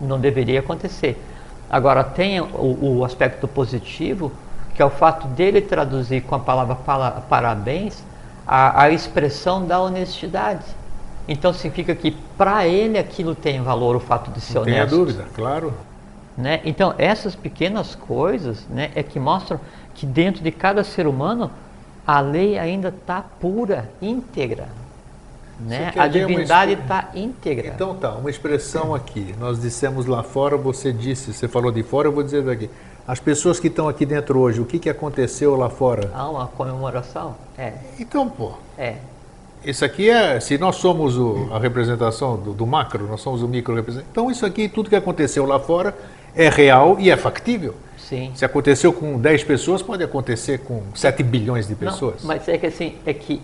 não deveria acontecer. Agora, tem o, o, aspecto positivo, que é o fato dele traduzir com a palavra parabéns a, a expressão da honestidade. Então significa que para ele aquilo tem valor, o fato de ser não honesto. Não dúvida, claro. Né? Então, essas pequenas coisas né, é que mostram que dentro de cada ser humano a lei ainda está pura, íntegra. Né? A divindade está íntegra. Então tá, uma expressão aqui. Nós dissemos lá fora, você disse, você falou de fora, eu vou dizer daqui. As pessoas que estão aqui dentro hoje, o que, que aconteceu lá fora? Ah, uma comemoração? É. Então, pô. É. Isso aqui é, se nós somos o, a representação do, do, macro, nós somos o micro representante. Então, isso aqui, tudo que aconteceu lá fora é real e é factível. Sim. Se aconteceu com 10 pessoas, pode acontecer com 7 bilhões de pessoas. Não, mas é que assim, é que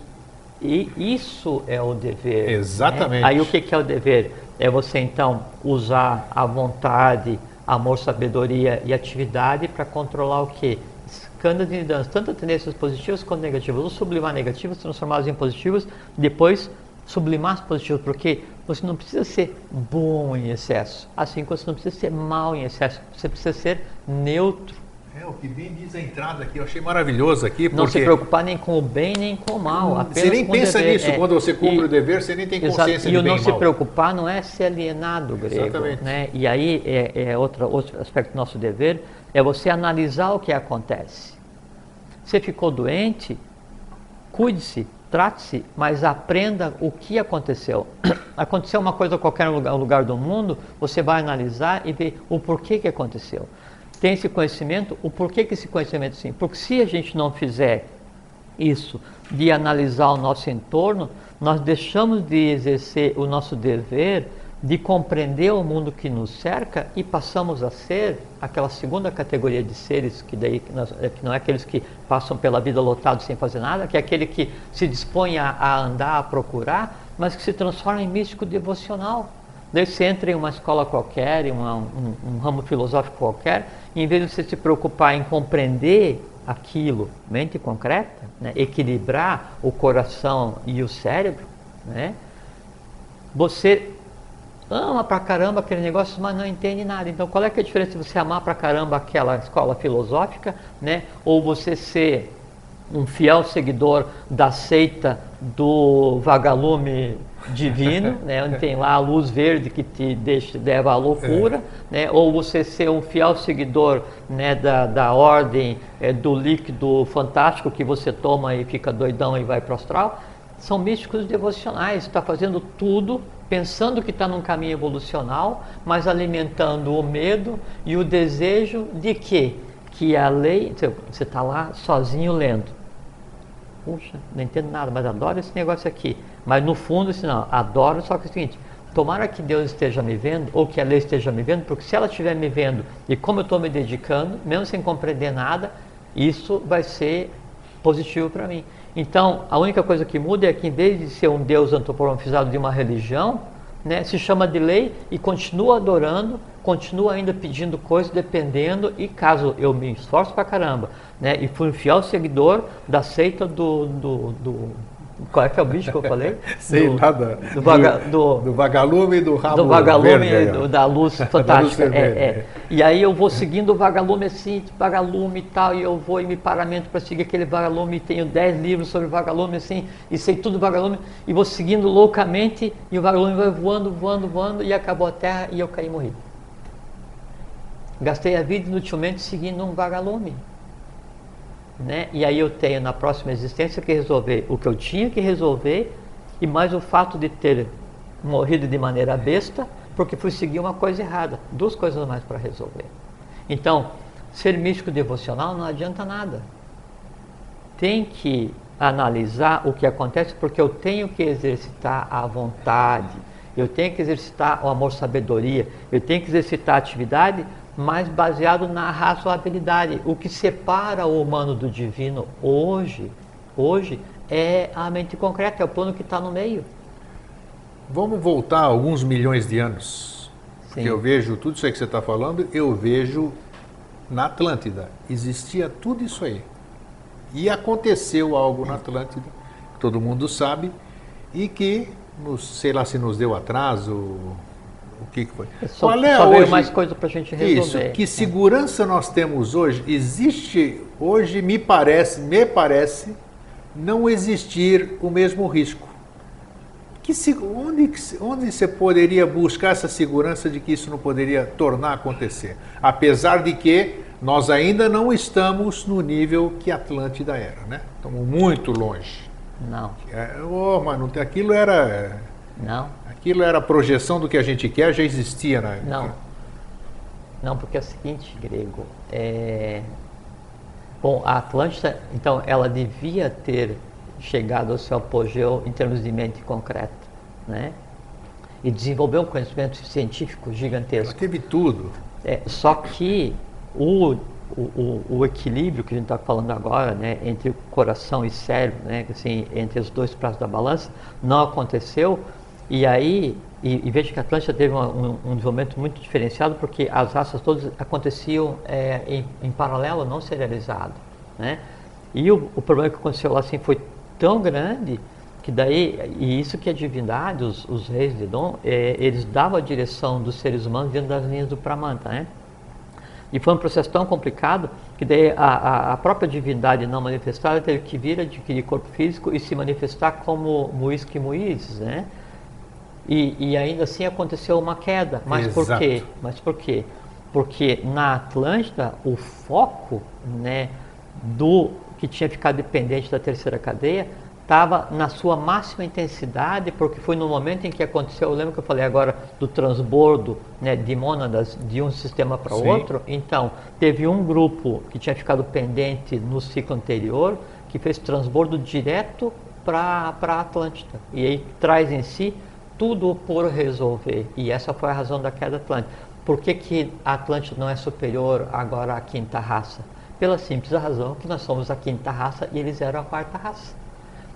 e isso é o dever. Né? Exatamente. Né? Aí o que, que é o dever? É você então usar a vontade, amor, sabedoria e atividade para controlar o que? Escândalos e danos, tanto tendências positivas quanto negativas. Ou sublimar negativas, transformá-las em positivas, depois sublimar as positivas, porque você não precisa ser bom em excesso, assim como você não precisa ser mal em excesso, você precisa ser neutro. É, o que bem diz a entrada aqui, eu achei maravilhoso aqui. Não porque... se preocupar nem com o bem nem com o mal. Apenas você nem pensa dever. nisso, é, quando você cumpre e, o dever, você nem tem consciência e de bem E o não se preocupar não é ser alienado, grego. Exatamente. Né? E aí, é, é outra, outro aspecto do nosso dever, é você analisar o que acontece. Você ficou doente, cuide-se, trate-se, mas aprenda o que aconteceu. Aconteceu uma coisa qualquer no lugar, lugar do mundo, você vai analisar e ver o porquê que aconteceu. Tem esse conhecimento, o porquê que esse conhecimento sim? Porque se a gente não fizer isso, de analisar o nosso entorno, nós deixamos de exercer o nosso dever de compreender o mundo que nos cerca e passamos a ser aquela segunda categoria de seres que daí é, que não é aqueles que passam pela vida lotados sem fazer nada, que é aquele que se dispõe a, a andar, a procurar, mas que se transforma em místico devocional. Daí você entra em uma escola qualquer, em uma, um, um ramo filosófico qualquer, e em vez de você se preocupar em compreender aquilo, mente concreta, né, equilibrar o coração e o cérebro, né, você ama pra caramba aquele negócio, mas não entende nada. Então, qual é, que é a diferença de você amar pra caramba aquela escola filosófica, né, ou você ser um fiel seguidor da seita do vagalume divino, né, onde tem lá a luz verde que te deixa, leva à loucura, é. né, ou você ser um fiel seguidor né, da, da ordem é, do líquido fantástico que você toma e fica doidão e vai para o astral, são místicos devocionais, está fazendo tudo pensando que está num caminho evolucional, mas alimentando o medo e o desejo de que que a lei, você está lá sozinho lendo. Puxa, não entendo nada, mas adoro esse negócio aqui. Mas no fundo, assim, não, adoro, só que é o seguinte, tomara que Deus esteja me vendo, ou que a lei esteja me vendo, porque se ela estiver me vendo e como eu estou me dedicando, mesmo sem compreender nada, isso vai ser positivo para mim. Então, a única coisa que muda é que em vez de ser um Deus antropomorfizado de uma religião, né, se chama de lei e continua adorando, continua ainda pedindo coisas, dependendo, e caso eu me esforço pra caramba, né, e fui um fiel seguidor da seita do, do, do qual é que é o bicho que eu falei? Sei do, nada. Do, vaga, do, do vagalume e do rabo Do vagalume verde, do, da luz fantástica. luz é, é. E aí eu vou seguindo o vagalume assim, vagalume e tal, e eu vou e me paramento para seguir aquele vagalume, e tenho 10 livros sobre vagalume assim, e sei tudo do vagalume, e vou seguindo loucamente, e o vagalume vai voando, voando, voando, e acabou a terra e eu caí morrido. Gastei a vida inutilmente seguindo um vagalume. Né? E aí eu tenho na próxima existência que resolver o que eu tinha que resolver e mais o fato de ter morrido de maneira besta porque fui seguir uma coisa errada. Duas coisas mais para resolver. Então, ser místico devocional não adianta nada. Tem que analisar o que acontece porque eu tenho que exercitar a vontade, eu tenho que exercitar o amor-sabedoria, eu tenho que exercitar a atividade mas baseado na razoabilidade. O que separa o humano do divino hoje, hoje é a mente concreta, é o plano que está no meio. Vamos voltar alguns milhões de anos. Sim. Porque eu vejo tudo isso aí que você está falando, eu vejo na Atlântida. Existia tudo isso aí. E aconteceu algo na Atlântida, que todo mundo sabe, e que, sei lá se nos deu atraso, o que, que foi? Só, Qual é só hoje, mais coisa para a gente resolver. Isso, que segurança nós temos hoje? Existe, hoje me parece, me parece, não existir o mesmo risco. Que, onde, onde você poderia buscar essa segurança de que isso não poderia tornar a acontecer? Apesar de que nós ainda não estamos no nível que Atlântida era, né? Estamos muito longe. Não. É, oh, mano, aquilo era. Não. Aquilo era a projeção do que a gente quer, já existia na época. Não. Não, porque é o seguinte, grego. É... Bom, a Atlântida, então, ela devia ter chegado ao seu apogeu em termos de mente concreta, né? E desenvolver um conhecimento científico gigantesco. Ela teve tudo. É, só que o, o, o, equilíbrio que a gente está falando agora, né, entre o coração e cérebro, né, assim, entre os dois pratos da balança, não aconteceu e aí, e, e veja que a Atlântida teve um, um, desenvolvimento muito diferenciado, porque as raças todas aconteciam é, em, em, paralelo, não serializado. Né? E o, o, problema que aconteceu lá assim, foi tão grande que daí, e isso que a divindade, os, os reis de Dom, é, eles davam a direção dos seres humanos dentro das linhas do Pramanta, né? E foi um processo tão complicado que daí a, a, própria divindade não manifestada teve que vir adquirir corpo físico e se manifestar como Muisque Muiz, né? E, e ainda assim aconteceu uma queda. Mas Exato. por quê? Mas por quê? Porque na Atlântida o foco né, do que tinha ficado dependente da terceira cadeia estava na sua máxima intensidade, porque foi no momento em que aconteceu, eu lembro que eu falei agora do transbordo né, de mônadas de um sistema para outro, então teve um grupo que tinha ficado pendente no ciclo anterior, que fez transbordo direto para a Atlântida, e aí traz em si tudo por resolver, e essa foi a razão da queda Atlântida. Por que, que a Atlântida não é superior agora à quinta raça? Pela simples razão que nós somos a quinta raça e eles eram a quarta raça.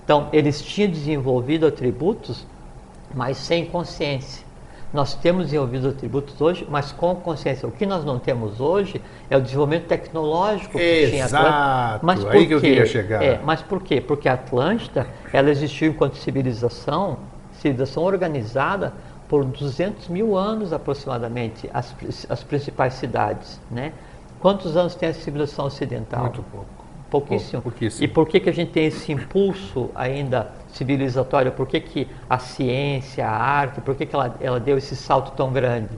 Então, eles tinham desenvolvido atributos, mas sem consciência. Nós temos desenvolvido atributos hoje, mas com consciência. O que nós não temos hoje é o desenvolvimento tecnológico que Exato. tinha Atlântida. Mas por Aí que eu queria chegar. É, mas por quê? Porque a Atlântida, ela existiu enquanto civilização, civilização organizada por 200 mil anos aproximadamente, as, as principais cidades, né? Quantos anos tem a civilização ocidental? Muito pouco pouquíssimo. pouquíssimo. E por que, que a gente tem esse impulso ainda civilizatório? Por que, que a ciência, a arte, por que, que ela, ela deu esse salto tão grande?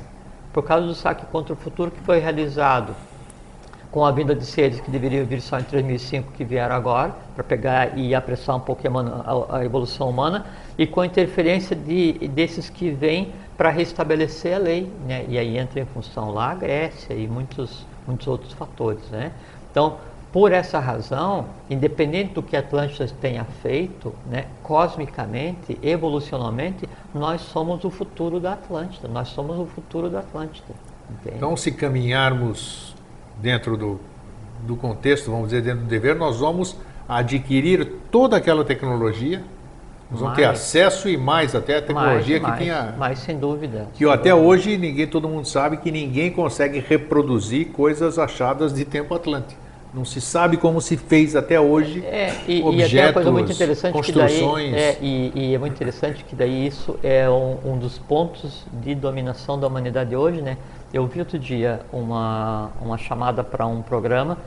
Por causa do saque contra o futuro que foi realizado com a vinda de seres que deveriam vir só em 3005 que vieram agora, para pegar e apressar um pouco a, evolução humana, e com a interferência de, desses que vêm para restabelecer a lei. Né? E aí entra em função lá a Grécia e muitos, muitos outros fatores. Né? Então, por essa razão, independente do que Atlântida tenha feito, né, cosmicamente, evolucionalmente, nós somos o futuro da Atlântida, nós somos o futuro da Atlântida. Entende? Então, se caminharmos dentro do, do contexto, vamos dizer, dentro do dever, nós vamos adquirir toda aquela tecnologia, nós vamos mais, ter acesso e mais até a tecnologia mais, que tenha. Mais, sem dúvida. Que sem até dúvida. hoje ninguém, todo mundo sabe que ninguém consegue reproduzir coisas achadas de tempo atlântico. Não se sabe como se fez até hoje. É, e, objetos, e até coisa muito interessante construções. que daí, é, e, e, é muito interessante que daí isso é um, um, dos pontos de dominação da humanidade hoje, né? Eu vi outro dia uma, uma chamada para um programa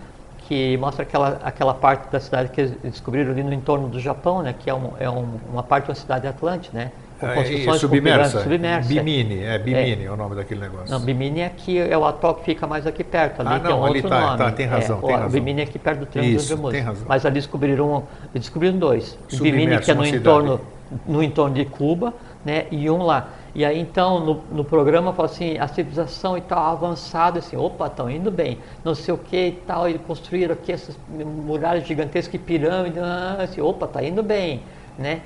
que mostra aquela, aquela parte da cidade que eles descobriram ali no entorno do Japão, né? Que é, um, é um, uma parte de uma cidade atlântica, né? construções é, submersa. submersa. Bimini, é Bimini é. é. o nome daquele negócio. Não, Bimini é aqui, é o atol que fica mais aqui perto. Ali ah, não, um ali tá, tá, tem razão, é, tem razão. Bimini é aqui perto do Triângulo Isso, dos tem razão. Mas ali descobriram, descobriram dois. Bimini que é no entorno, no entorno de Cuba, né, e um lá. E aí então no, no programa fala assim, a civilização e tal avançada, assim, opa, estão indo bem, não sei o que e tal, e construíram aqui essas muralhas gigantescas, pirâmides, ah, assim, opa, está indo bem, né?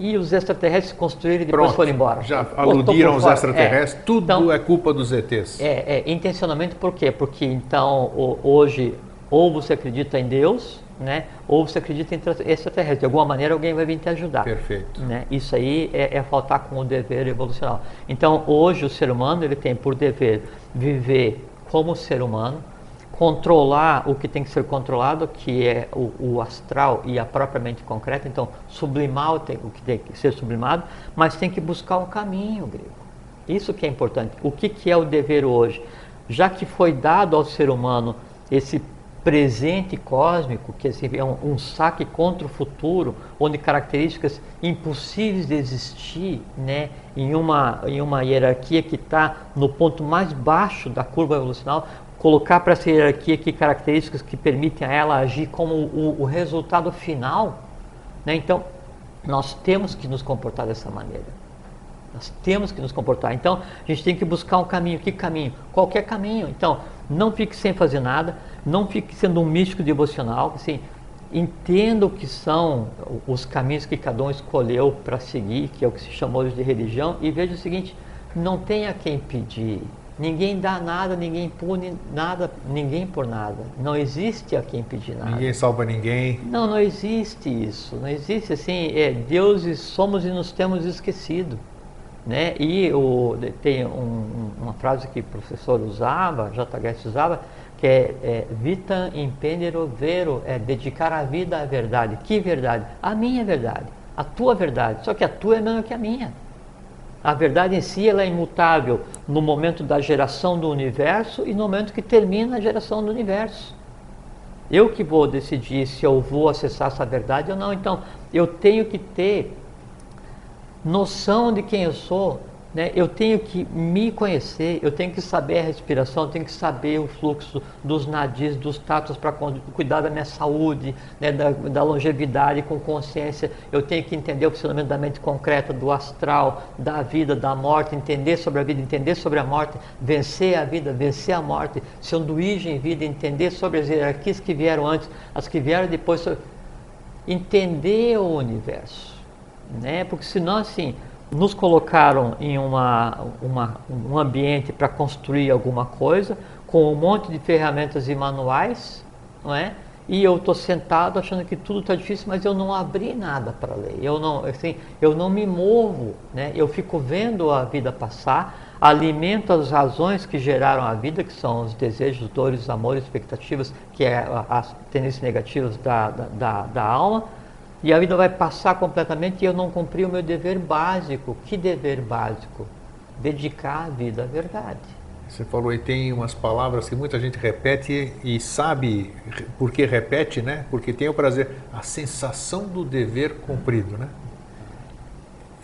e os extraterrestres construíram e depois Pronto, foram embora. Já aludiram aos extraterrestres, é. tudo então, é culpa dos ETs. É, é, intencionalmente por quê? Porque então hoje ou você acredita em Deus, né, ou você acredita em extraterrestres. De alguma maneira alguém vai vir te ajudar. Perfeito. Né? Isso aí é, é faltar com o dever evolucional. Então hoje o ser humano ele tem por dever viver como ser humano, controlar o que tem que ser controlado, que é o, o astral e a própria mente concreta, então sublimar o, o, que tem que ser sublimado, mas tem que buscar um caminho, grego. Isso que é importante. O que, que é o dever hoje? Já que foi dado ao ser humano esse presente cósmico, que é um, um saque contra o futuro, onde características impossíveis de existir, né, em uma, em uma hierarquia que está no ponto mais baixo da curva evolucional, colocar para essa hierarquia aqui características que permitem a ela agir como o, o resultado final. Né? Então, nós temos que nos comportar dessa maneira. Nós temos que nos comportar. Então, a gente tem que buscar um caminho. Que caminho? Qualquer caminho. Então, não fique sem fazer nada, não fique sendo um místico devocional. Assim, entenda o que são os caminhos que cada um escolheu para seguir, que é o que se chamou de religião, e veja o seguinte: não tenha quem pedir Ninguém dá nada, ninguém pune nada, ninguém por nada. Não existe a quem pedir nada. Ninguém salva ninguém. Não, não existe isso. Não existe assim, é, deuses somos e nos temos esquecido. Né? E o, tem um, uma frase que o professor usava, J. Guest usava, que é, é vitam impendero vero, é dedicar a vida à verdade. Que verdade? A minha verdade, a tua verdade. Só que a tua é melhor que a minha. A verdade em si ela é imutável no momento da geração do universo e no momento que termina a geração do universo. Eu que vou decidir se eu vou acessar essa verdade ou não. Então, eu tenho que ter noção de quem eu sou né, eu tenho que me conhecer, eu tenho que saber a respiração, eu tenho que saber o fluxo dos nadis, dos tatos para cuidar da minha saúde, né, da, da, longevidade com consciência. Eu tenho que entender o funcionamento da mente concreta, do astral, da vida, da morte, entender sobre a vida, entender sobre a morte, vencer a vida, vencer a morte, ser um duíge em vida, entender sobre as hierarquias que vieram antes, as que vieram depois, entender o universo. Né? Porque senão assim nos colocaram em uma, uma um ambiente para construir alguma coisa, com um monte de ferramentas e manuais, não é? E eu estou sentado achando que tudo está difícil, mas eu não abri nada para ler. Eu não, assim, eu não me movo, né? Eu fico vendo a vida passar, alimento as razões que geraram a vida, que são os desejos, dores, amores, expectativas, que é as tendências negativas da, da, da, da alma e a vida vai passar completamente e eu não cumpri o meu dever básico. Que dever básico? Dedicar a vida à verdade. Você falou e tem umas palavras que muita gente repete e sabe por que repete, né? Porque tem o prazer, a sensação do dever cumprido, né?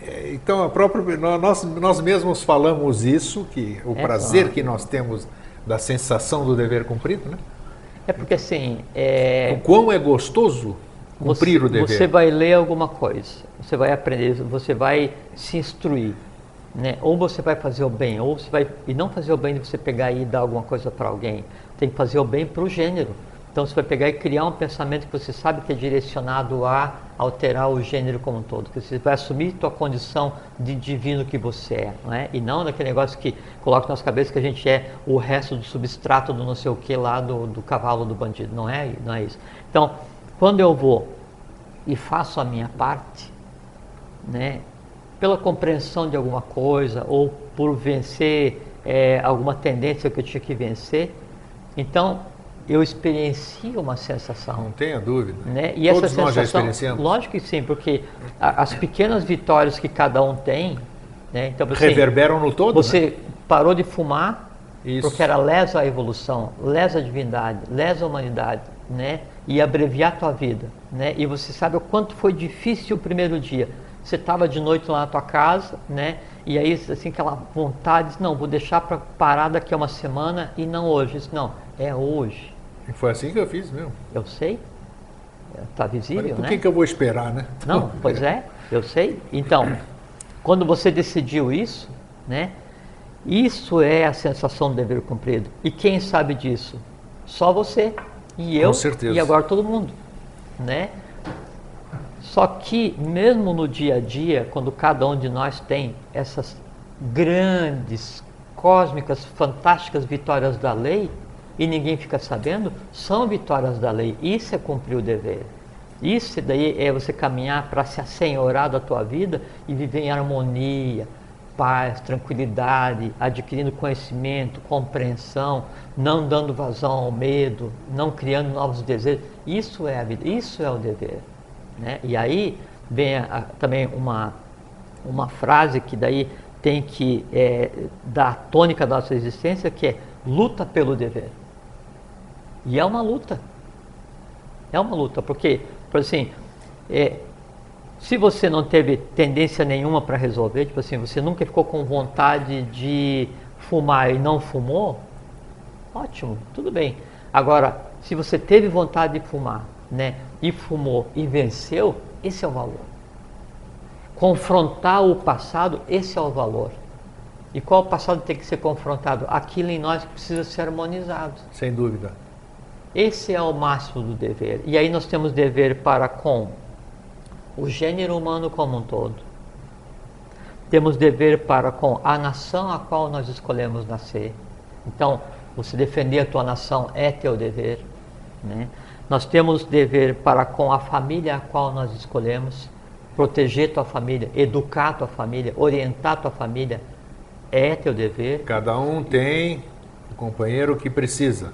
É, então, a própria, nós, nós mesmos falamos isso, que o é prazer claro. que nós temos da sensação do dever cumprido, né? É porque assim. É... O quão é gostoso cumprir você, o dever. Você vai ler alguma coisa, você vai aprender, você vai se instruir. Né? Ou você vai fazer o bem, ou você vai. E não fazer o bem de você pegar e dar alguma coisa para alguém. Tem que fazer o bem para o gênero. Então você vai pegar e criar um pensamento que você sabe que é direcionado a alterar o gênero como um todo. Que você vai assumir tua condição de divino que você é. Não é? E não daquele negócio que coloca na nossa cabeça que a gente é o resto do substrato do não sei o que lá do, do cavalo do bandido. Não é, não é isso. Então, quando eu vou e faço a minha parte, né, pela compreensão de alguma coisa ou por vencer é, alguma tendência que eu tinha que vencer, então eu experiencio uma sensação. Não tenha dúvida. Né? E Todos essa sensação, nós já experienciamos. Lógico que sim, porque as pequenas vitórias que cada um tem, né? então você, reverberam no todo. Você né? parou de fumar Isso. porque era lesa a evolução, lesa a divindade, lesa a humanidade, né? e abreviar a tua vida, né? E você sabe o quanto foi difícil o primeiro dia. Você estava de noite lá na tua casa, né? E aí assim aquela vontade, não, vou deixar para parar daqui a uma semana e não hoje. Não, é hoje. E foi assim que eu fiz mesmo. Eu sei. Está visível, Mas por né? que, que eu vou esperar, né? Não, pois é, eu sei. Então, quando você decidiu isso, né? Isso é a sensação do dever cumprido. E quem sabe disso? Só você e eu e agora todo mundo, né? Só que mesmo no dia a dia, quando cada um de nós tem essas grandes, cósmicas, fantásticas vitórias da lei e ninguém fica sabendo, são vitórias da lei. Isso é cumprir o dever. Isso daí é você caminhar para se assenhorar da tua vida e viver em harmonia, paz, tranquilidade, adquirindo conhecimento, compreensão, não dando vazão ao medo, não criando novos desejos. Isso é a vida, isso é o dever. Né? E aí vem a, também uma, uma frase que daí tem que é, dar a tônica da nossa existência, que é luta pelo dever. E é uma luta. É uma luta, porque, por assim, é, se você não teve tendência nenhuma para resolver, tipo assim, você nunca ficou com vontade de fumar e não fumou, ótimo, tudo bem. Agora, se você teve vontade de fumar, né, e fumou e venceu, esse é o valor. Confrontar o passado, esse é o valor. E qual passado tem que ser confrontado? Aquilo em nós que precisa ser harmonizado. Sem dúvida. Esse é o máximo do dever. E aí nós temos dever para com o gênero humano como um todo. Temos dever para com a nação a qual nós escolhemos nascer. Então, você defender a tua nação é teu dever. Né? Nós temos dever para com a família a qual nós escolhemos, proteger tua família, educar tua família, orientar tua família, é teu dever. Cada um tem o companheiro que precisa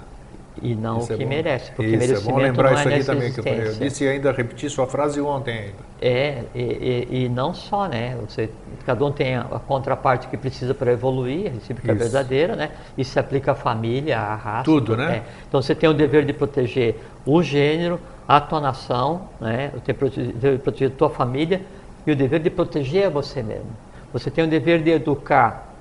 e não isso o que é merece. Porque isso, merecimento é bom lembrar não isso é aqui também, que eu, eu disse e ainda repeti sua frase ontem ainda. É, e, e, e, não só, né? Você, cada um tem a, a contraparte que precisa para evoluir, a recíproca isso. verdadeira, né? Isso se aplica à família, à raça. Tudo, né? É. Então você tem o dever de proteger o gênero, a tua nação, né? O dever de proteger a tua família e o dever de proteger a você mesmo. Você tem o dever de educar.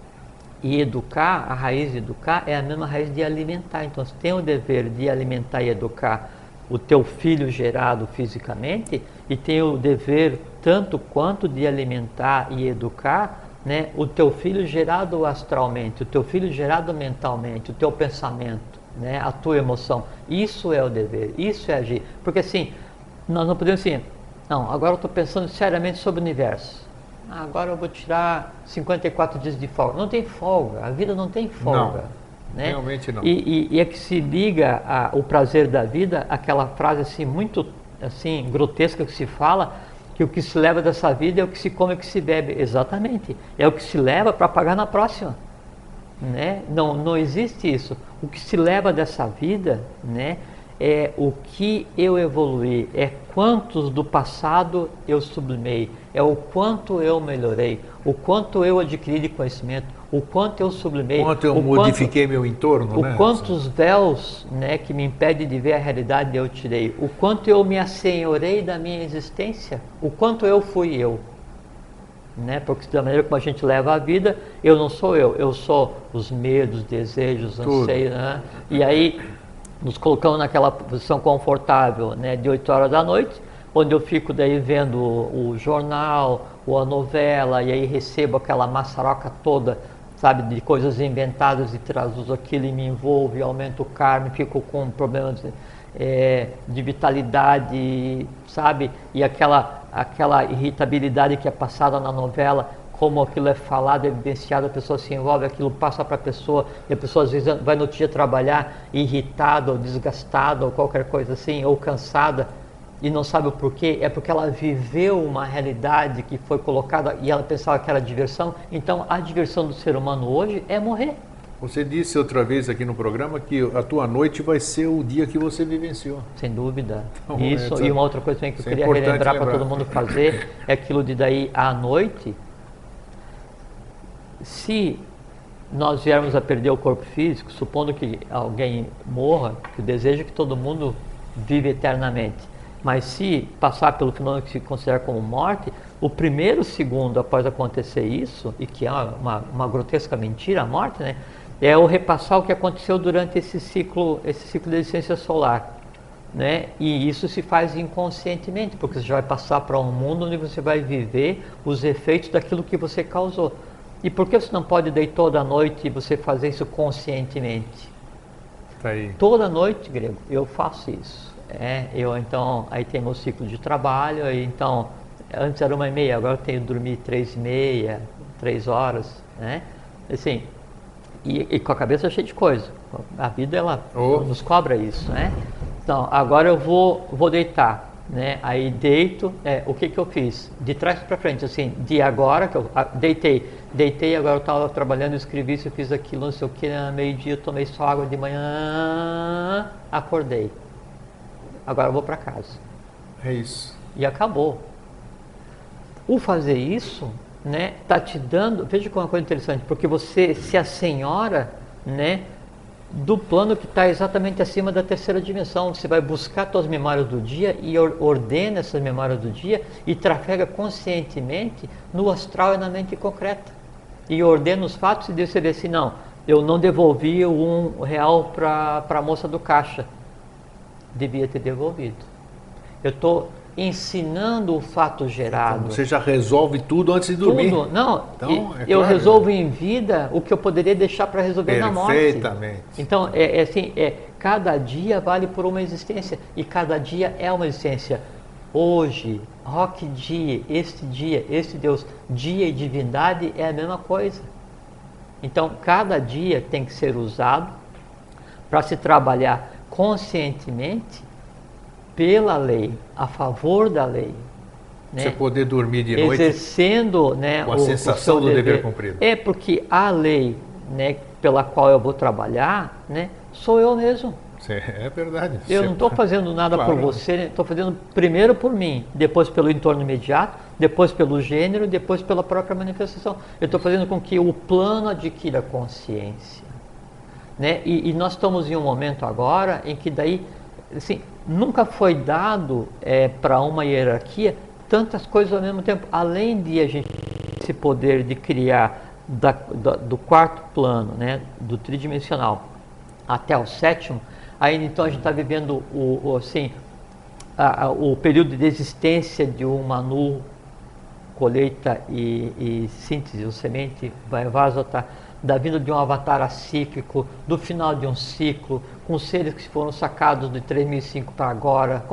E educar, a raiz de educar é a mesma raiz de alimentar. Então você tem o dever de alimentar e educar o teu filho gerado fisicamente e tem o dever tanto quanto de alimentar e educar né, o teu filho gerado astralmente, o teu filho gerado mentalmente, o teu pensamento, né, a tua emoção. Isso é o dever, isso é agir. Porque assim, nós não podemos assim, não, agora eu estou pensando seriamente sobre o universo. Ah, agora eu vou tirar 54 dias de folga. Não tem folga, a vida não tem folga. Não. Né? Realmente não. E, e, e, é que se liga a, o prazer da vida, aquela frase assim muito assim grotesca que se fala, que o que se leva dessa vida é o que se come e o que se bebe. Exatamente. É o que se leva para pagar na próxima. Né? Não, não existe isso. O que se leva dessa vida né, é o que eu evoluí, é quantos do passado eu sublimei, é o quanto eu melhorei, o quanto eu adquiri de conhecimento, o quanto eu sublimei, o quanto eu o modifiquei quanto, meu entorno, o né? quantos véus, né, que me impedem de ver a realidade eu tirei, o quanto eu me assenhorei da minha existência, o quanto eu fui eu, né? Porque da maneira como a gente leva a vida, eu não sou eu, eu sou os medos, desejos, anseios, né? E aí nos colocamos naquela posição confortável, né, de 8 horas da noite, onde eu fico daí vendo o, o jornal, ou a novela, e aí recebo aquela maçaroca toda, sabe, de coisas inventadas e traduzo aquilo e me envolvo, e aumento o karma, fico com problemas é, de vitalidade, sabe, e aquela, aquela irritabilidade que é passada na novela, como aquilo é falado, é evidenciado, a pessoa se envolve, aquilo passa para a pessoa, e a pessoa às vezes vai no dia trabalhar irritada, ou desgastada, ou qualquer coisa assim, ou cansada, e não sabe o porquê, é porque ela viveu uma realidade que foi colocada e ela pensava que era diversão. Então, a diversão do ser humano hoje é morrer. Você disse outra vez aqui no programa que a tua noite vai ser o dia que você vivenciou. Sem dúvida. Então, Isso, é, e uma outra coisa também que eu é queria relembrar para todo mundo fazer é aquilo de daí à noite, se nós viermos a perder o corpo físico, supondo que alguém morra, que desejo é que todo mundo vive eternamente, mas se passar pelo fenômeno que se considera como morte, o primeiro segundo após acontecer isso, e que é uma, uma grotesca mentira, a morte, né, é o repassar o que aconteceu durante esse ciclo, esse ciclo de existência solar. Né? E isso se faz inconscientemente, porque você já vai passar para um mundo onde você vai viver os efeitos daquilo que você causou. E por que você não pode daí toda noite você fazer isso conscientemente? Tá aí. Toda noite, grego, eu faço isso. É, eu então, aí tem meu ciclo de trabalho, aí, então, antes era uma e meia, agora eu tenho que dormir três e meia, três horas, né? Assim, e, e com a cabeça cheia de coisa. A vida, ela oh. nos cobra isso, né? Então, agora eu vou, vou deitar né? Aí deito, é, o que que eu fiz? De trás para frente, assim, de agora que eu a, deitei, deitei, agora eu estava trabalhando, escrevi isso, eu fiz aquilo, não sei o que, meio-dia eu tomei só água de manhã, acordei. Agora eu vou para casa. É isso. E acabou. O fazer isso, né, tá te dando, veja como é uma coisa interessante, porque você se a senhora, né, do plano que está exatamente acima da terceira dimensão. Você vai buscar suas memórias do dia e ordena essas memórias do dia e trafega conscientemente no astral e na mente concreta. E ordena os fatos e você vê assim, não, eu não devolvi um real para a moça do caixa. Devia ter devolvido. Eu estou ensinando o fato gerado. Então você já resolve tudo antes de dormir. Tudo. Não, então, é eu claro. resolvo em vida o que eu poderia deixar para resolver na morte. Perfeitamente. Então, é, é, assim, é, cada dia vale por uma existência e cada dia é uma existência. Hoje, rock dia, este dia, este Deus, dia e divindade é a mesma coisa. Então, cada dia tem que ser usado para se trabalhar conscientemente pela lei, a favor da lei. Né? Você poder dormir de noite exercendo né, com a o, sensação o do dever. dever cumprido. É porque a lei né, pela qual eu vou trabalhar né, sou eu mesmo. É verdade. Eu Você não estou fazendo nada claro. por você, estou fazendo primeiro por mim, depois pelo entorno imediato, depois pelo gênero, depois pela própria manifestação. Eu estou fazendo com que o plano adquira consciência. Né? E, e nós estamos em um momento agora em que daí, assim, nunca foi dado é, para uma hierarquia tantas coisas ao mesmo tempo. Além de a gente esse poder de criar da, da, do quarto plano, né, do tridimensional, até o sétimo, ainda então a gente está vivendo o, o assim, a, a, o período de existência de um Manu, colheita e, e síntese, o semente, vai vasota, da vinda de um avatar acíclico, do final de um ciclo, com seres que foram sacados de 3005 para agora,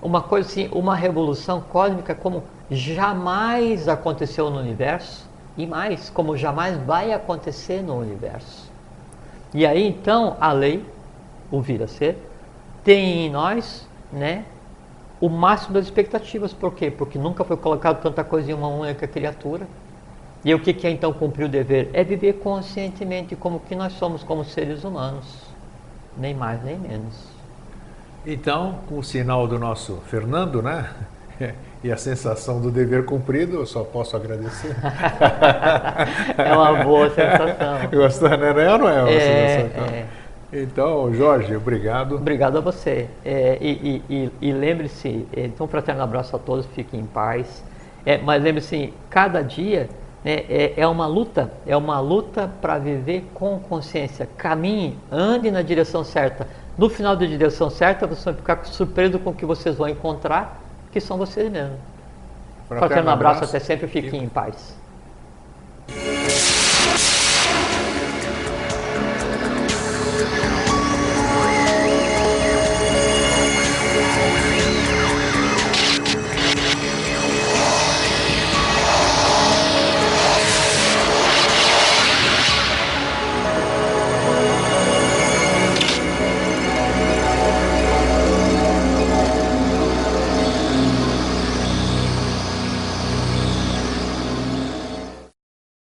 uma coisa assim, uma revolução cósmica como jamais aconteceu no universo e mais, como jamais vai acontecer no universo. E aí então a lei, o vir a ser, tem em nós, né, o máximo das expectativas. Por quê? Porque nunca foi colocado tanta coisa em uma única criatura. E o que é então cumprir o dever? É viver conscientemente como que nós somos como seres humanos. Nem mais nem menos. Então, com o sinal do nosso Fernando, né? E a sensação do dever cumprido, eu só posso agradecer. é uma boa sensação. Gostando, né? Não é uma é, sensação. É. Então, Jorge, obrigado. Obrigado a você. É, e, e, e lembre-se, é, então, um fraterno abraço a todos, fiquem em paz. É, mas lembre-se, cada dia é, é uma luta, é uma luta para viver com consciência. Caminhe, ande na direção certa. No final da direção certa, vocês vão ficar surpreso com o que vocês vão encontrar, que são vocês mesmos. Fraterno, fraterno abraço, abraço, até sempre, fiquem em paz.